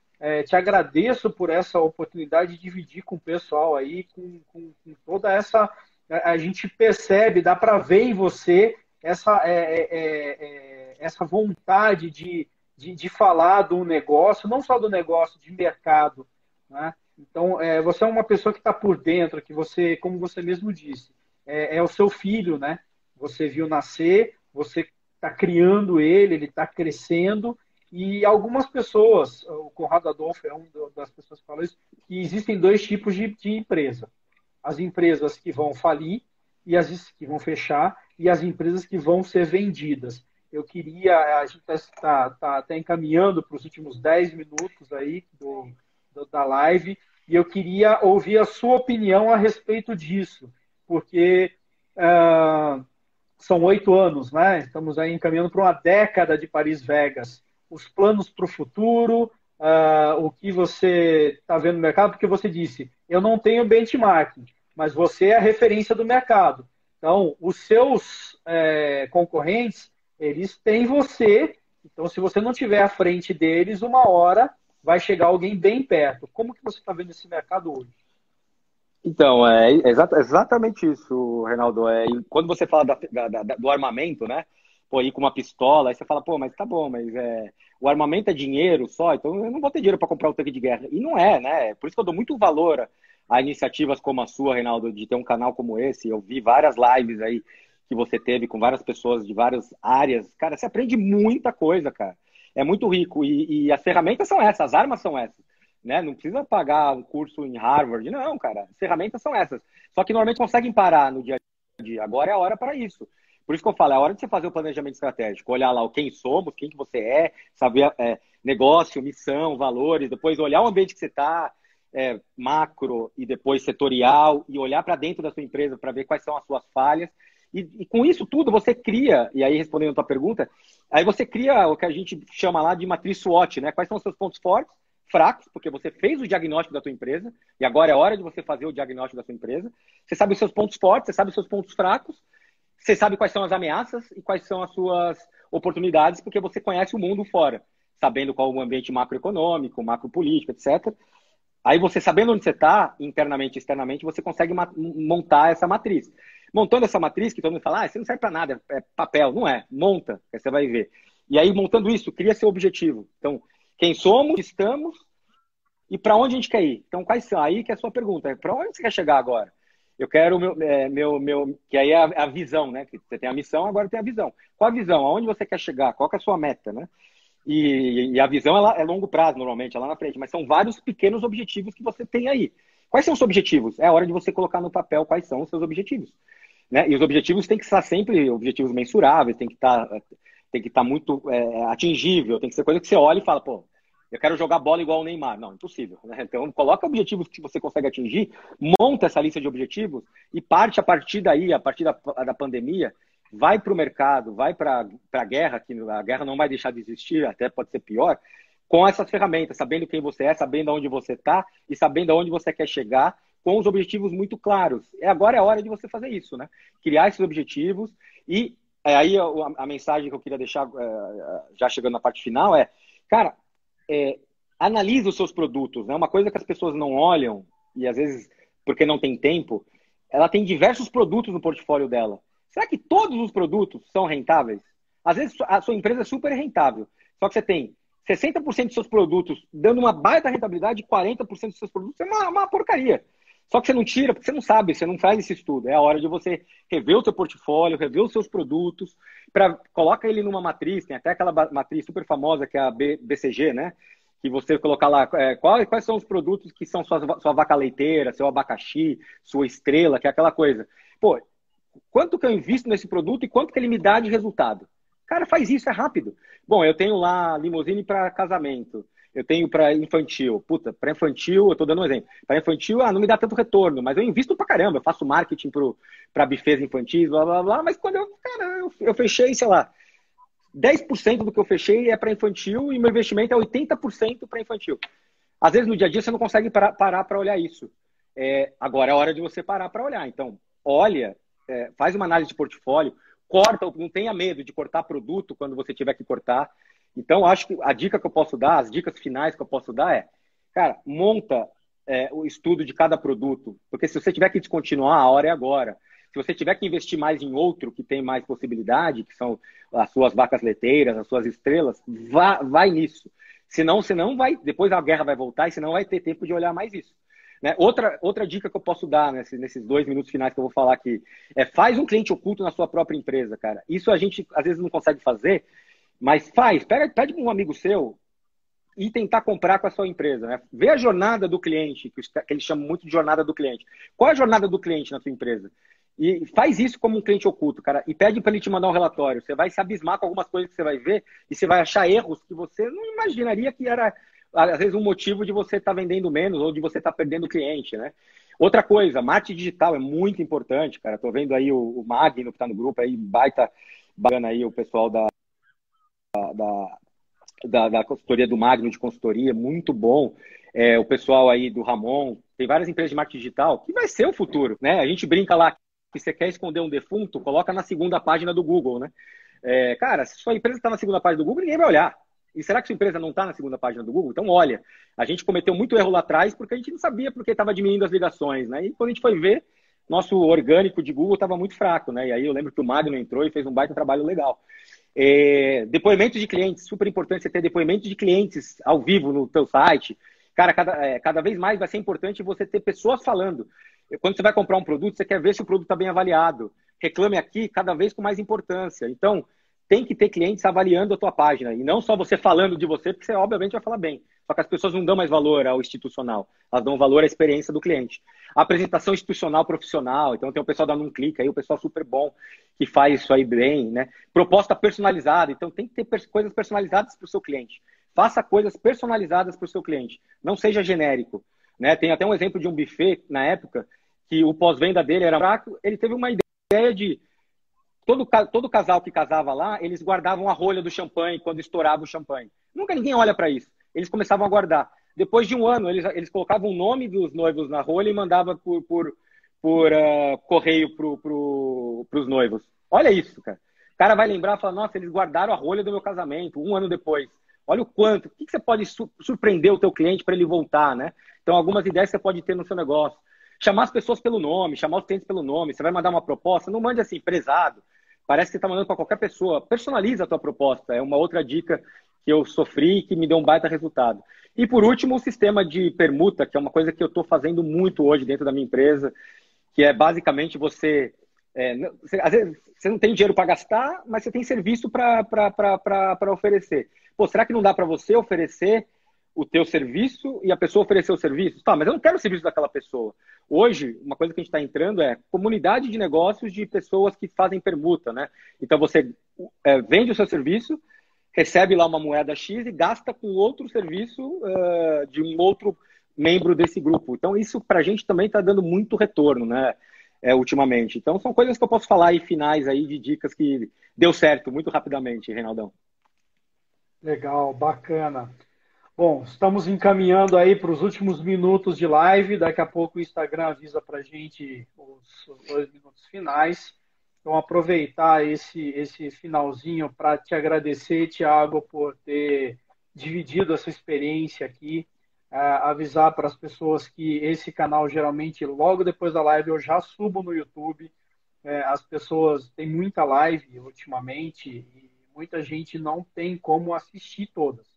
S1: Te agradeço por essa oportunidade de dividir com o pessoal aí, com, com, com toda essa. A gente percebe, dá para ver em você essa, essa vontade de, de, de falar do negócio, não só do negócio, de mercado. Né? Então, é, você é uma pessoa que está por dentro, que você, como você mesmo disse, é, é o seu filho, né? Você viu nascer, você está criando ele, ele está crescendo, e algumas pessoas, o Conrado Adolfo é uma das pessoas que fala isso, que existem dois tipos de, de empresa. As empresas que vão falir e as que vão fechar, e as empresas que vão ser vendidas eu queria, a gente está tá, tá, tá encaminhando para os últimos 10 minutos aí do, do, da live, e eu queria ouvir a sua opinião a respeito disso, porque uh, são oito anos, né? Estamos aí encaminhando para uma década de Paris Vegas. Os planos para o futuro, uh, o que você está vendo no mercado, porque você disse, eu não tenho benchmarking, mas você é a referência do mercado. Então, os seus é, concorrentes eles têm você. Então, se você não tiver à frente deles, uma hora vai chegar alguém bem perto. Como que você está vendo esse mercado hoje?
S2: Então, é, exatamente isso, Reinaldo. É, quando você fala da, da, da, do armamento, né? Pô, ir com uma pistola, aí você fala, pô, mas tá bom, mas é, o armamento é dinheiro só, então eu não vou ter dinheiro para comprar um tanque de guerra. E não é, né? Por isso que eu dou muito valor a iniciativas como a sua, Reinaldo, de ter um canal como esse. Eu vi várias lives aí que você teve com várias pessoas de várias áreas, cara, você aprende muita coisa, cara. É muito rico. E, e as ferramentas são essas, as armas são essas. né? Não precisa pagar um curso em Harvard. Não, cara. As ferramentas são essas. Só que normalmente conseguem parar no dia a dia. Agora é a hora para isso. Por isso que eu falo, é hora de você fazer o planejamento estratégico, olhar lá o quem somos, quem que você é, saber é, negócio, missão, valores, depois olhar o ambiente que você está, é, macro e depois setorial, e olhar para dentro da sua empresa para ver quais são as suas falhas. E, e, com isso tudo você cria, e aí respondendo a tua pergunta, aí você cria o que a gente chama lá de matriz SWOT, né? Quais são os seus pontos fortes, fracos, porque você fez o diagnóstico da tua empresa, e agora é hora de você fazer o diagnóstico da sua empresa. Você sabe os seus pontos fortes, você sabe os seus pontos fracos, você sabe quais são as ameaças e quais são as suas oportunidades, porque você conhece o mundo fora, sabendo qual é o ambiente macroeconômico, macropolítico, etc. Aí você, sabendo onde você está, internamente e externamente, você consegue montar essa matriz. Montando essa matriz, que todo mundo fala, ah, isso não serve para nada, é papel. Não é, monta, você vai ver. E aí, montando isso, cria seu objetivo. Então, quem somos, estamos e para onde a gente quer ir. Então, quais são? Aí que é a sua pergunta. Para onde você quer chegar agora? Eu quero meu, é, meu, meu que aí é a, a, visão, né? Que você tem a missão, agora tem a visão. Qual a visão? Aonde você quer chegar? Qual que é a sua meta, né? E, e a visão ela é longo prazo normalmente, é lá na frente, mas são vários pequenos objetivos que você tem aí. Quais são os objetivos? É a hora de você colocar no papel quais são os seus objetivos. Né? E os objetivos têm que estar sempre objetivos mensuráveis, tem que estar, tem que estar muito é, atingível, tem que ser coisa que você olha e fala, pô, eu quero jogar bola igual o Neymar. Não, impossível. Né? Então, coloca objetivos que você consegue atingir, monta essa lista de objetivos e parte a partir daí, a partir da, da pandemia, vai para o mercado, vai para a guerra, que a guerra não vai deixar de existir, até pode ser pior, com essas ferramentas, sabendo quem você é, sabendo aonde você está e sabendo aonde você quer chegar, com os objetivos muito claros. É agora é a hora de você fazer isso, né? Criar esses objetivos e é, aí a, a, mensagem que eu queria deixar, é, já chegando na parte final, é, cara, é, analisa os seus produtos. Né? Uma coisa que as pessoas não olham, e às vezes porque não tem tempo, ela tem diversos produtos no portfólio dela. Será que todos os produtos são rentáveis? Às vezes a sua empresa é super rentável, só que você tem 60% dos seus produtos dando uma baita rentabilidade e 40% dos seus produtos é uma, uma, porcaria. Só que você não tira, porque você não sabe, você não faz esse estudo. É a hora de você rever o seu portfólio, rever os seus produtos, para coloca ele numa matriz, tem até aquela matriz super famosa que é a BCG, né? Que você colocar lá é, quais, quais são os produtos que são sua, sua vaca leiteira, seu abacaxi, sua estrela, que é aquela coisa. Pô, quanto que eu invisto nesse produto e quanto que ele me dá de resultado? Cara, faz isso, é rápido. Bom, eu tenho lá limusine para casamento eu tenho para infantil. Puta, para infantil, eu estou dando um exemplo. Para infantil, ah, não me dá tanto retorno, mas eu invisto para caramba. Eu faço marketing para bufês infantis, blá, blá, blá. Mas quando eu, cara, eu, eu fechei, sei lá, 10% do que eu fechei é para infantil e meu investimento é 80% para infantil. Às vezes no dia a dia você não consegue parar para olhar isso. É, agora é hora de você parar para olhar. Então, olha, é, faz uma análise de portfólio, corta, não tenha medo de cortar produto quando você tiver que cortar. Então, acho que a dica que eu posso dar, as dicas finais que eu posso dar é, cara, monta é, o estudo de cada produto, porque se você tiver que descontinuar, a hora é agora. Se você tiver que investir mais em outro que tem mais possibilidade, que são as suas vacas leteiras, as suas estrelas, vá, vai nisso. Senão, você não vai, depois a guerra vai voltar e você não vai ter tempo de olhar mais isso. Né? Outra, outra dica que eu posso dar nesses dois minutos finais que eu vou falar aqui é faz um cliente oculto na sua própria empresa, cara. Isso a gente às vezes não consegue fazer mas faz, pega, pede um amigo seu e tentar comprar com a sua empresa. Né? Vê a jornada do cliente, que eles chamam muito de jornada do cliente. Qual é a jornada do cliente na sua empresa? E faz isso como um cliente oculto, cara, e pede para ele te mandar um relatório. Você vai se abismar com algumas coisas que você vai ver e você vai achar erros que você não imaginaria que era, às vezes, um motivo de você estar tá vendendo menos ou de você estar tá perdendo cliente, né? Outra coisa, marketing digital é muito importante, cara. Tô vendo aí o, o Magno que está no grupo aí, baita bacana aí o pessoal da, da, da, da consultoria do Magno de consultoria, muito bom. É, o pessoal aí do Ramon, tem várias empresas de marketing digital que vai ser o futuro, né? A gente brinca lá que você quer esconder um defunto, coloca na segunda página do Google, né? É, cara, se sua empresa está na segunda página do Google, ninguém vai olhar. E será que sua empresa não está na segunda página do Google? Então, olha, a gente cometeu muito erro lá atrás porque a gente não sabia porque estava diminuindo as ligações, né? E quando a gente foi ver, nosso orgânico de Google estava muito fraco, né? E aí eu lembro que o Magno entrou e fez um baita trabalho legal. É, depoimento de clientes, super importante você ter depoimento de clientes ao vivo no teu site. Cara, cada, é, cada vez mais vai ser importante você ter pessoas falando. Quando você vai comprar um produto, você quer ver se o produto está bem avaliado. Reclame aqui cada vez com mais importância. Então, tem que ter clientes avaliando a tua página. E não só você falando de você, porque você obviamente vai falar bem. Só que as pessoas não dão mais valor ao institucional, elas dão valor à experiência do cliente. Apresentação institucional profissional, então tem o pessoal dando um clique aí, o pessoal super bom que faz isso aí bem, né? Proposta personalizada, então tem que ter coisas personalizadas para o seu cliente. Faça coisas personalizadas para o seu cliente. Não seja genérico. Né? Tem até um exemplo de um buffet na época que o pós-venda dele era fraco. Ele teve uma ideia de todo, todo casal que casava lá, eles guardavam a rolha do champanhe quando estourava o champanhe. Nunca ninguém olha para isso. Eles começavam a guardar. Depois de um ano, eles, eles colocavam o nome dos noivos na rolha e mandavam por, por, por uh, correio para pro, os noivos. Olha isso, cara. O cara vai lembrar e falar, nossa, eles guardaram a rolha do meu casamento um ano depois. Olha o quanto, o que, você pode surpreender o teu cliente para ele voltar, né? Então, algumas ideias você pode ter no seu negócio. Chamar as pessoas pelo nome, chamar os clientes pelo nome. Você vai mandar uma proposta, não mande assim, prezado. Parece que você está mandando para qualquer pessoa. Personaliza a tua proposta. É uma outra dica que eu sofri e que me deu um baita resultado. E por último, o sistema de permuta, que é uma coisa que eu estou fazendo muito hoje dentro da minha empresa, que é basicamente você é, você, às vezes você não tem dinheiro para gastar, mas você tem serviço para oferecer. Pô, será que não dá para você oferecer o teu serviço e a pessoa oferecer o serviço? Tá, mas eu não quero o serviço daquela pessoa. Hoje, uma coisa que a gente está entrando é comunidade de negócios de pessoas que fazem permuta, né? Então você é, vende o seu serviço, recebe lá uma moeda X e gasta com outro serviço uh, de um outro membro desse grupo. Então isso para a gente também está dando muito retorno, né? É, ultimamente. Então são coisas que eu posso falar aí finais aí de dicas que deu certo muito rapidamente, Reinaldão.
S1: Legal, bacana. Bom, estamos encaminhando aí para os últimos minutos de live. Daqui a pouco o Instagram avisa para a gente os, os, dois minutos finais. Então, aproveitar esse, esse finalzinho para te agradecer, Tiago, por ter dividido essa experiência aqui. É, avisar para as pessoas que esse canal, geralmente, logo depois da live, eu já subo no YouTube. É, as pessoas têm muita live ultimamente e muita gente não tem como assistir todas.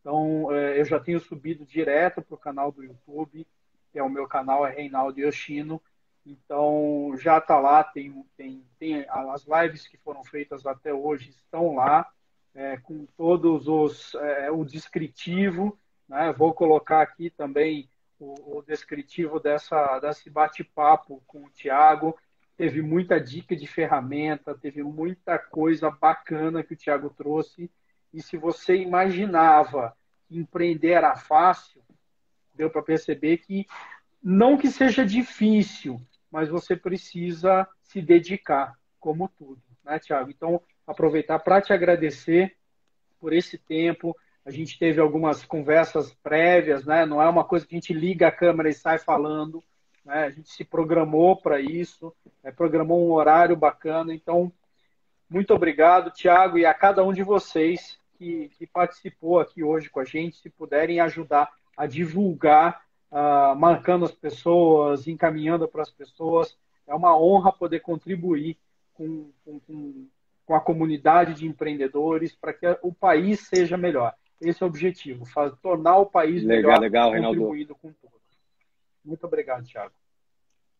S1: Então, é, eu já tenho subido direto para o canal do YouTube, que é o meu canal, é Reinaldo Yoshino. Então, já está lá, tem, tem, tem as lives que foram feitas até hoje estão lá, é, com todos os, é, o descritivo, né? Vou colocar aqui também o, o descritivo dessa, desse bate-papo com o Tiago, teve muita dica de ferramenta, teve muita coisa bacana que o Tiago trouxe. E se você imaginava que empreender era fácil, deu para perceber que não que seja difícil, mas você precisa se dedicar, como tudo, né, Tiago? Então, aproveitar para te agradecer por esse tempo. A gente teve algumas conversas prévias, né? Não é uma coisa que a gente liga a câmera e sai falando. Né? A gente se programou para isso, né? programou um horário bacana. Então, muito obrigado, Tiago, e a cada um de vocês que, que, participou aqui hoje com a gente, se puderem ajudar a divulgar, uh, marcando as pessoas, encaminhando para as pessoas. É uma honra poder contribuir com, com, com a comunidade de empreendedores para que o país seja melhor. Esse é o objetivo, faz, tornar o país
S2: legal,
S1: melhor,
S2: legal, contribuindo
S1: com tudo. Muito obrigado, Thiago.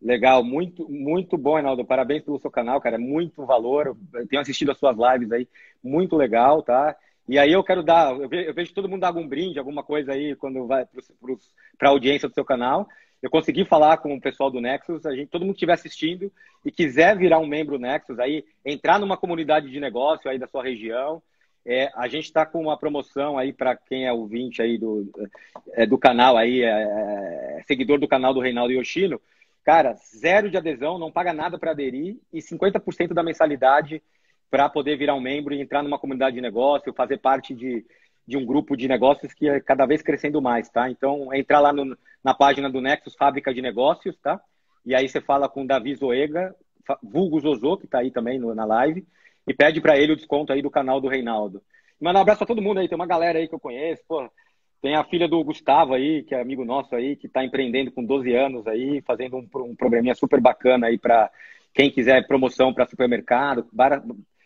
S2: Legal, muito, muito bom, Reinaldo. Parabéns pelo seu canal, cara. É muito valor. Eu tenho assistido as suas lives aí, muito legal, tá? E aí eu quero dar, eu vejo, todo mundo dar algum brinde, alguma coisa aí quando vai para a audiência do seu canal. Eu consegui falar com o pessoal do Nexus, a gente, todo mundo que estiver assistindo e quiser virar um membro Nexus aí, entrar numa comunidade de negócio aí da sua região, é, a gente está com uma promoção aí para quem é ouvinte aí do, é, do canal aí, é, é seguidor do canal do Reinaldo Yoshino. Cara, zero de adesão, não paga nada para aderir e 50% da mensalidade para poder virar um membro e entrar numa comunidade de negócio, fazer parte de, de um grupo de negócios que é cada vez crescendo mais, tá? Então, entrar lá no, na página do Nexus Fábrica de Negócios, tá? E aí você fala com o Davi Zoega, vulgo Zozô, que está aí também no, na live, e pede para ele o desconto aí do canal do Reinaldo. Manda um abraço para todo mundo aí, tem uma galera aí que eu conheço, pô. Tem a filha do Gustavo aí, que é amigo nosso aí, que está empreendendo com 12 anos aí, fazendo um, um programinha super bacana aí para quem quiser promoção para supermercado.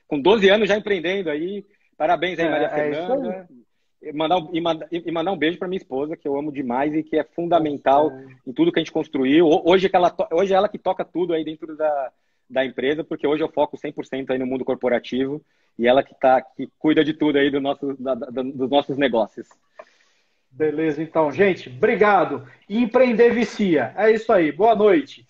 S2: Com 12 anos já empreendendo aí. Parabéns aí, é, Maria é Fernanda. E mandar, e, e mandar um beijo para minha esposa, que eu amo demais e que é fundamental é. em tudo que a gente construiu. Hoje, é que ela, hoje é ela que toca tudo aí dentro da, da empresa, porque hoje eu foco 100% aí no mundo corporativo e ela que, tá, que cuida de tudo aí do nosso, da, da, dos nossos negócios.
S1: Beleza, então, gente. Obrigado. Empreender vicia. É isso aí. Boa noite.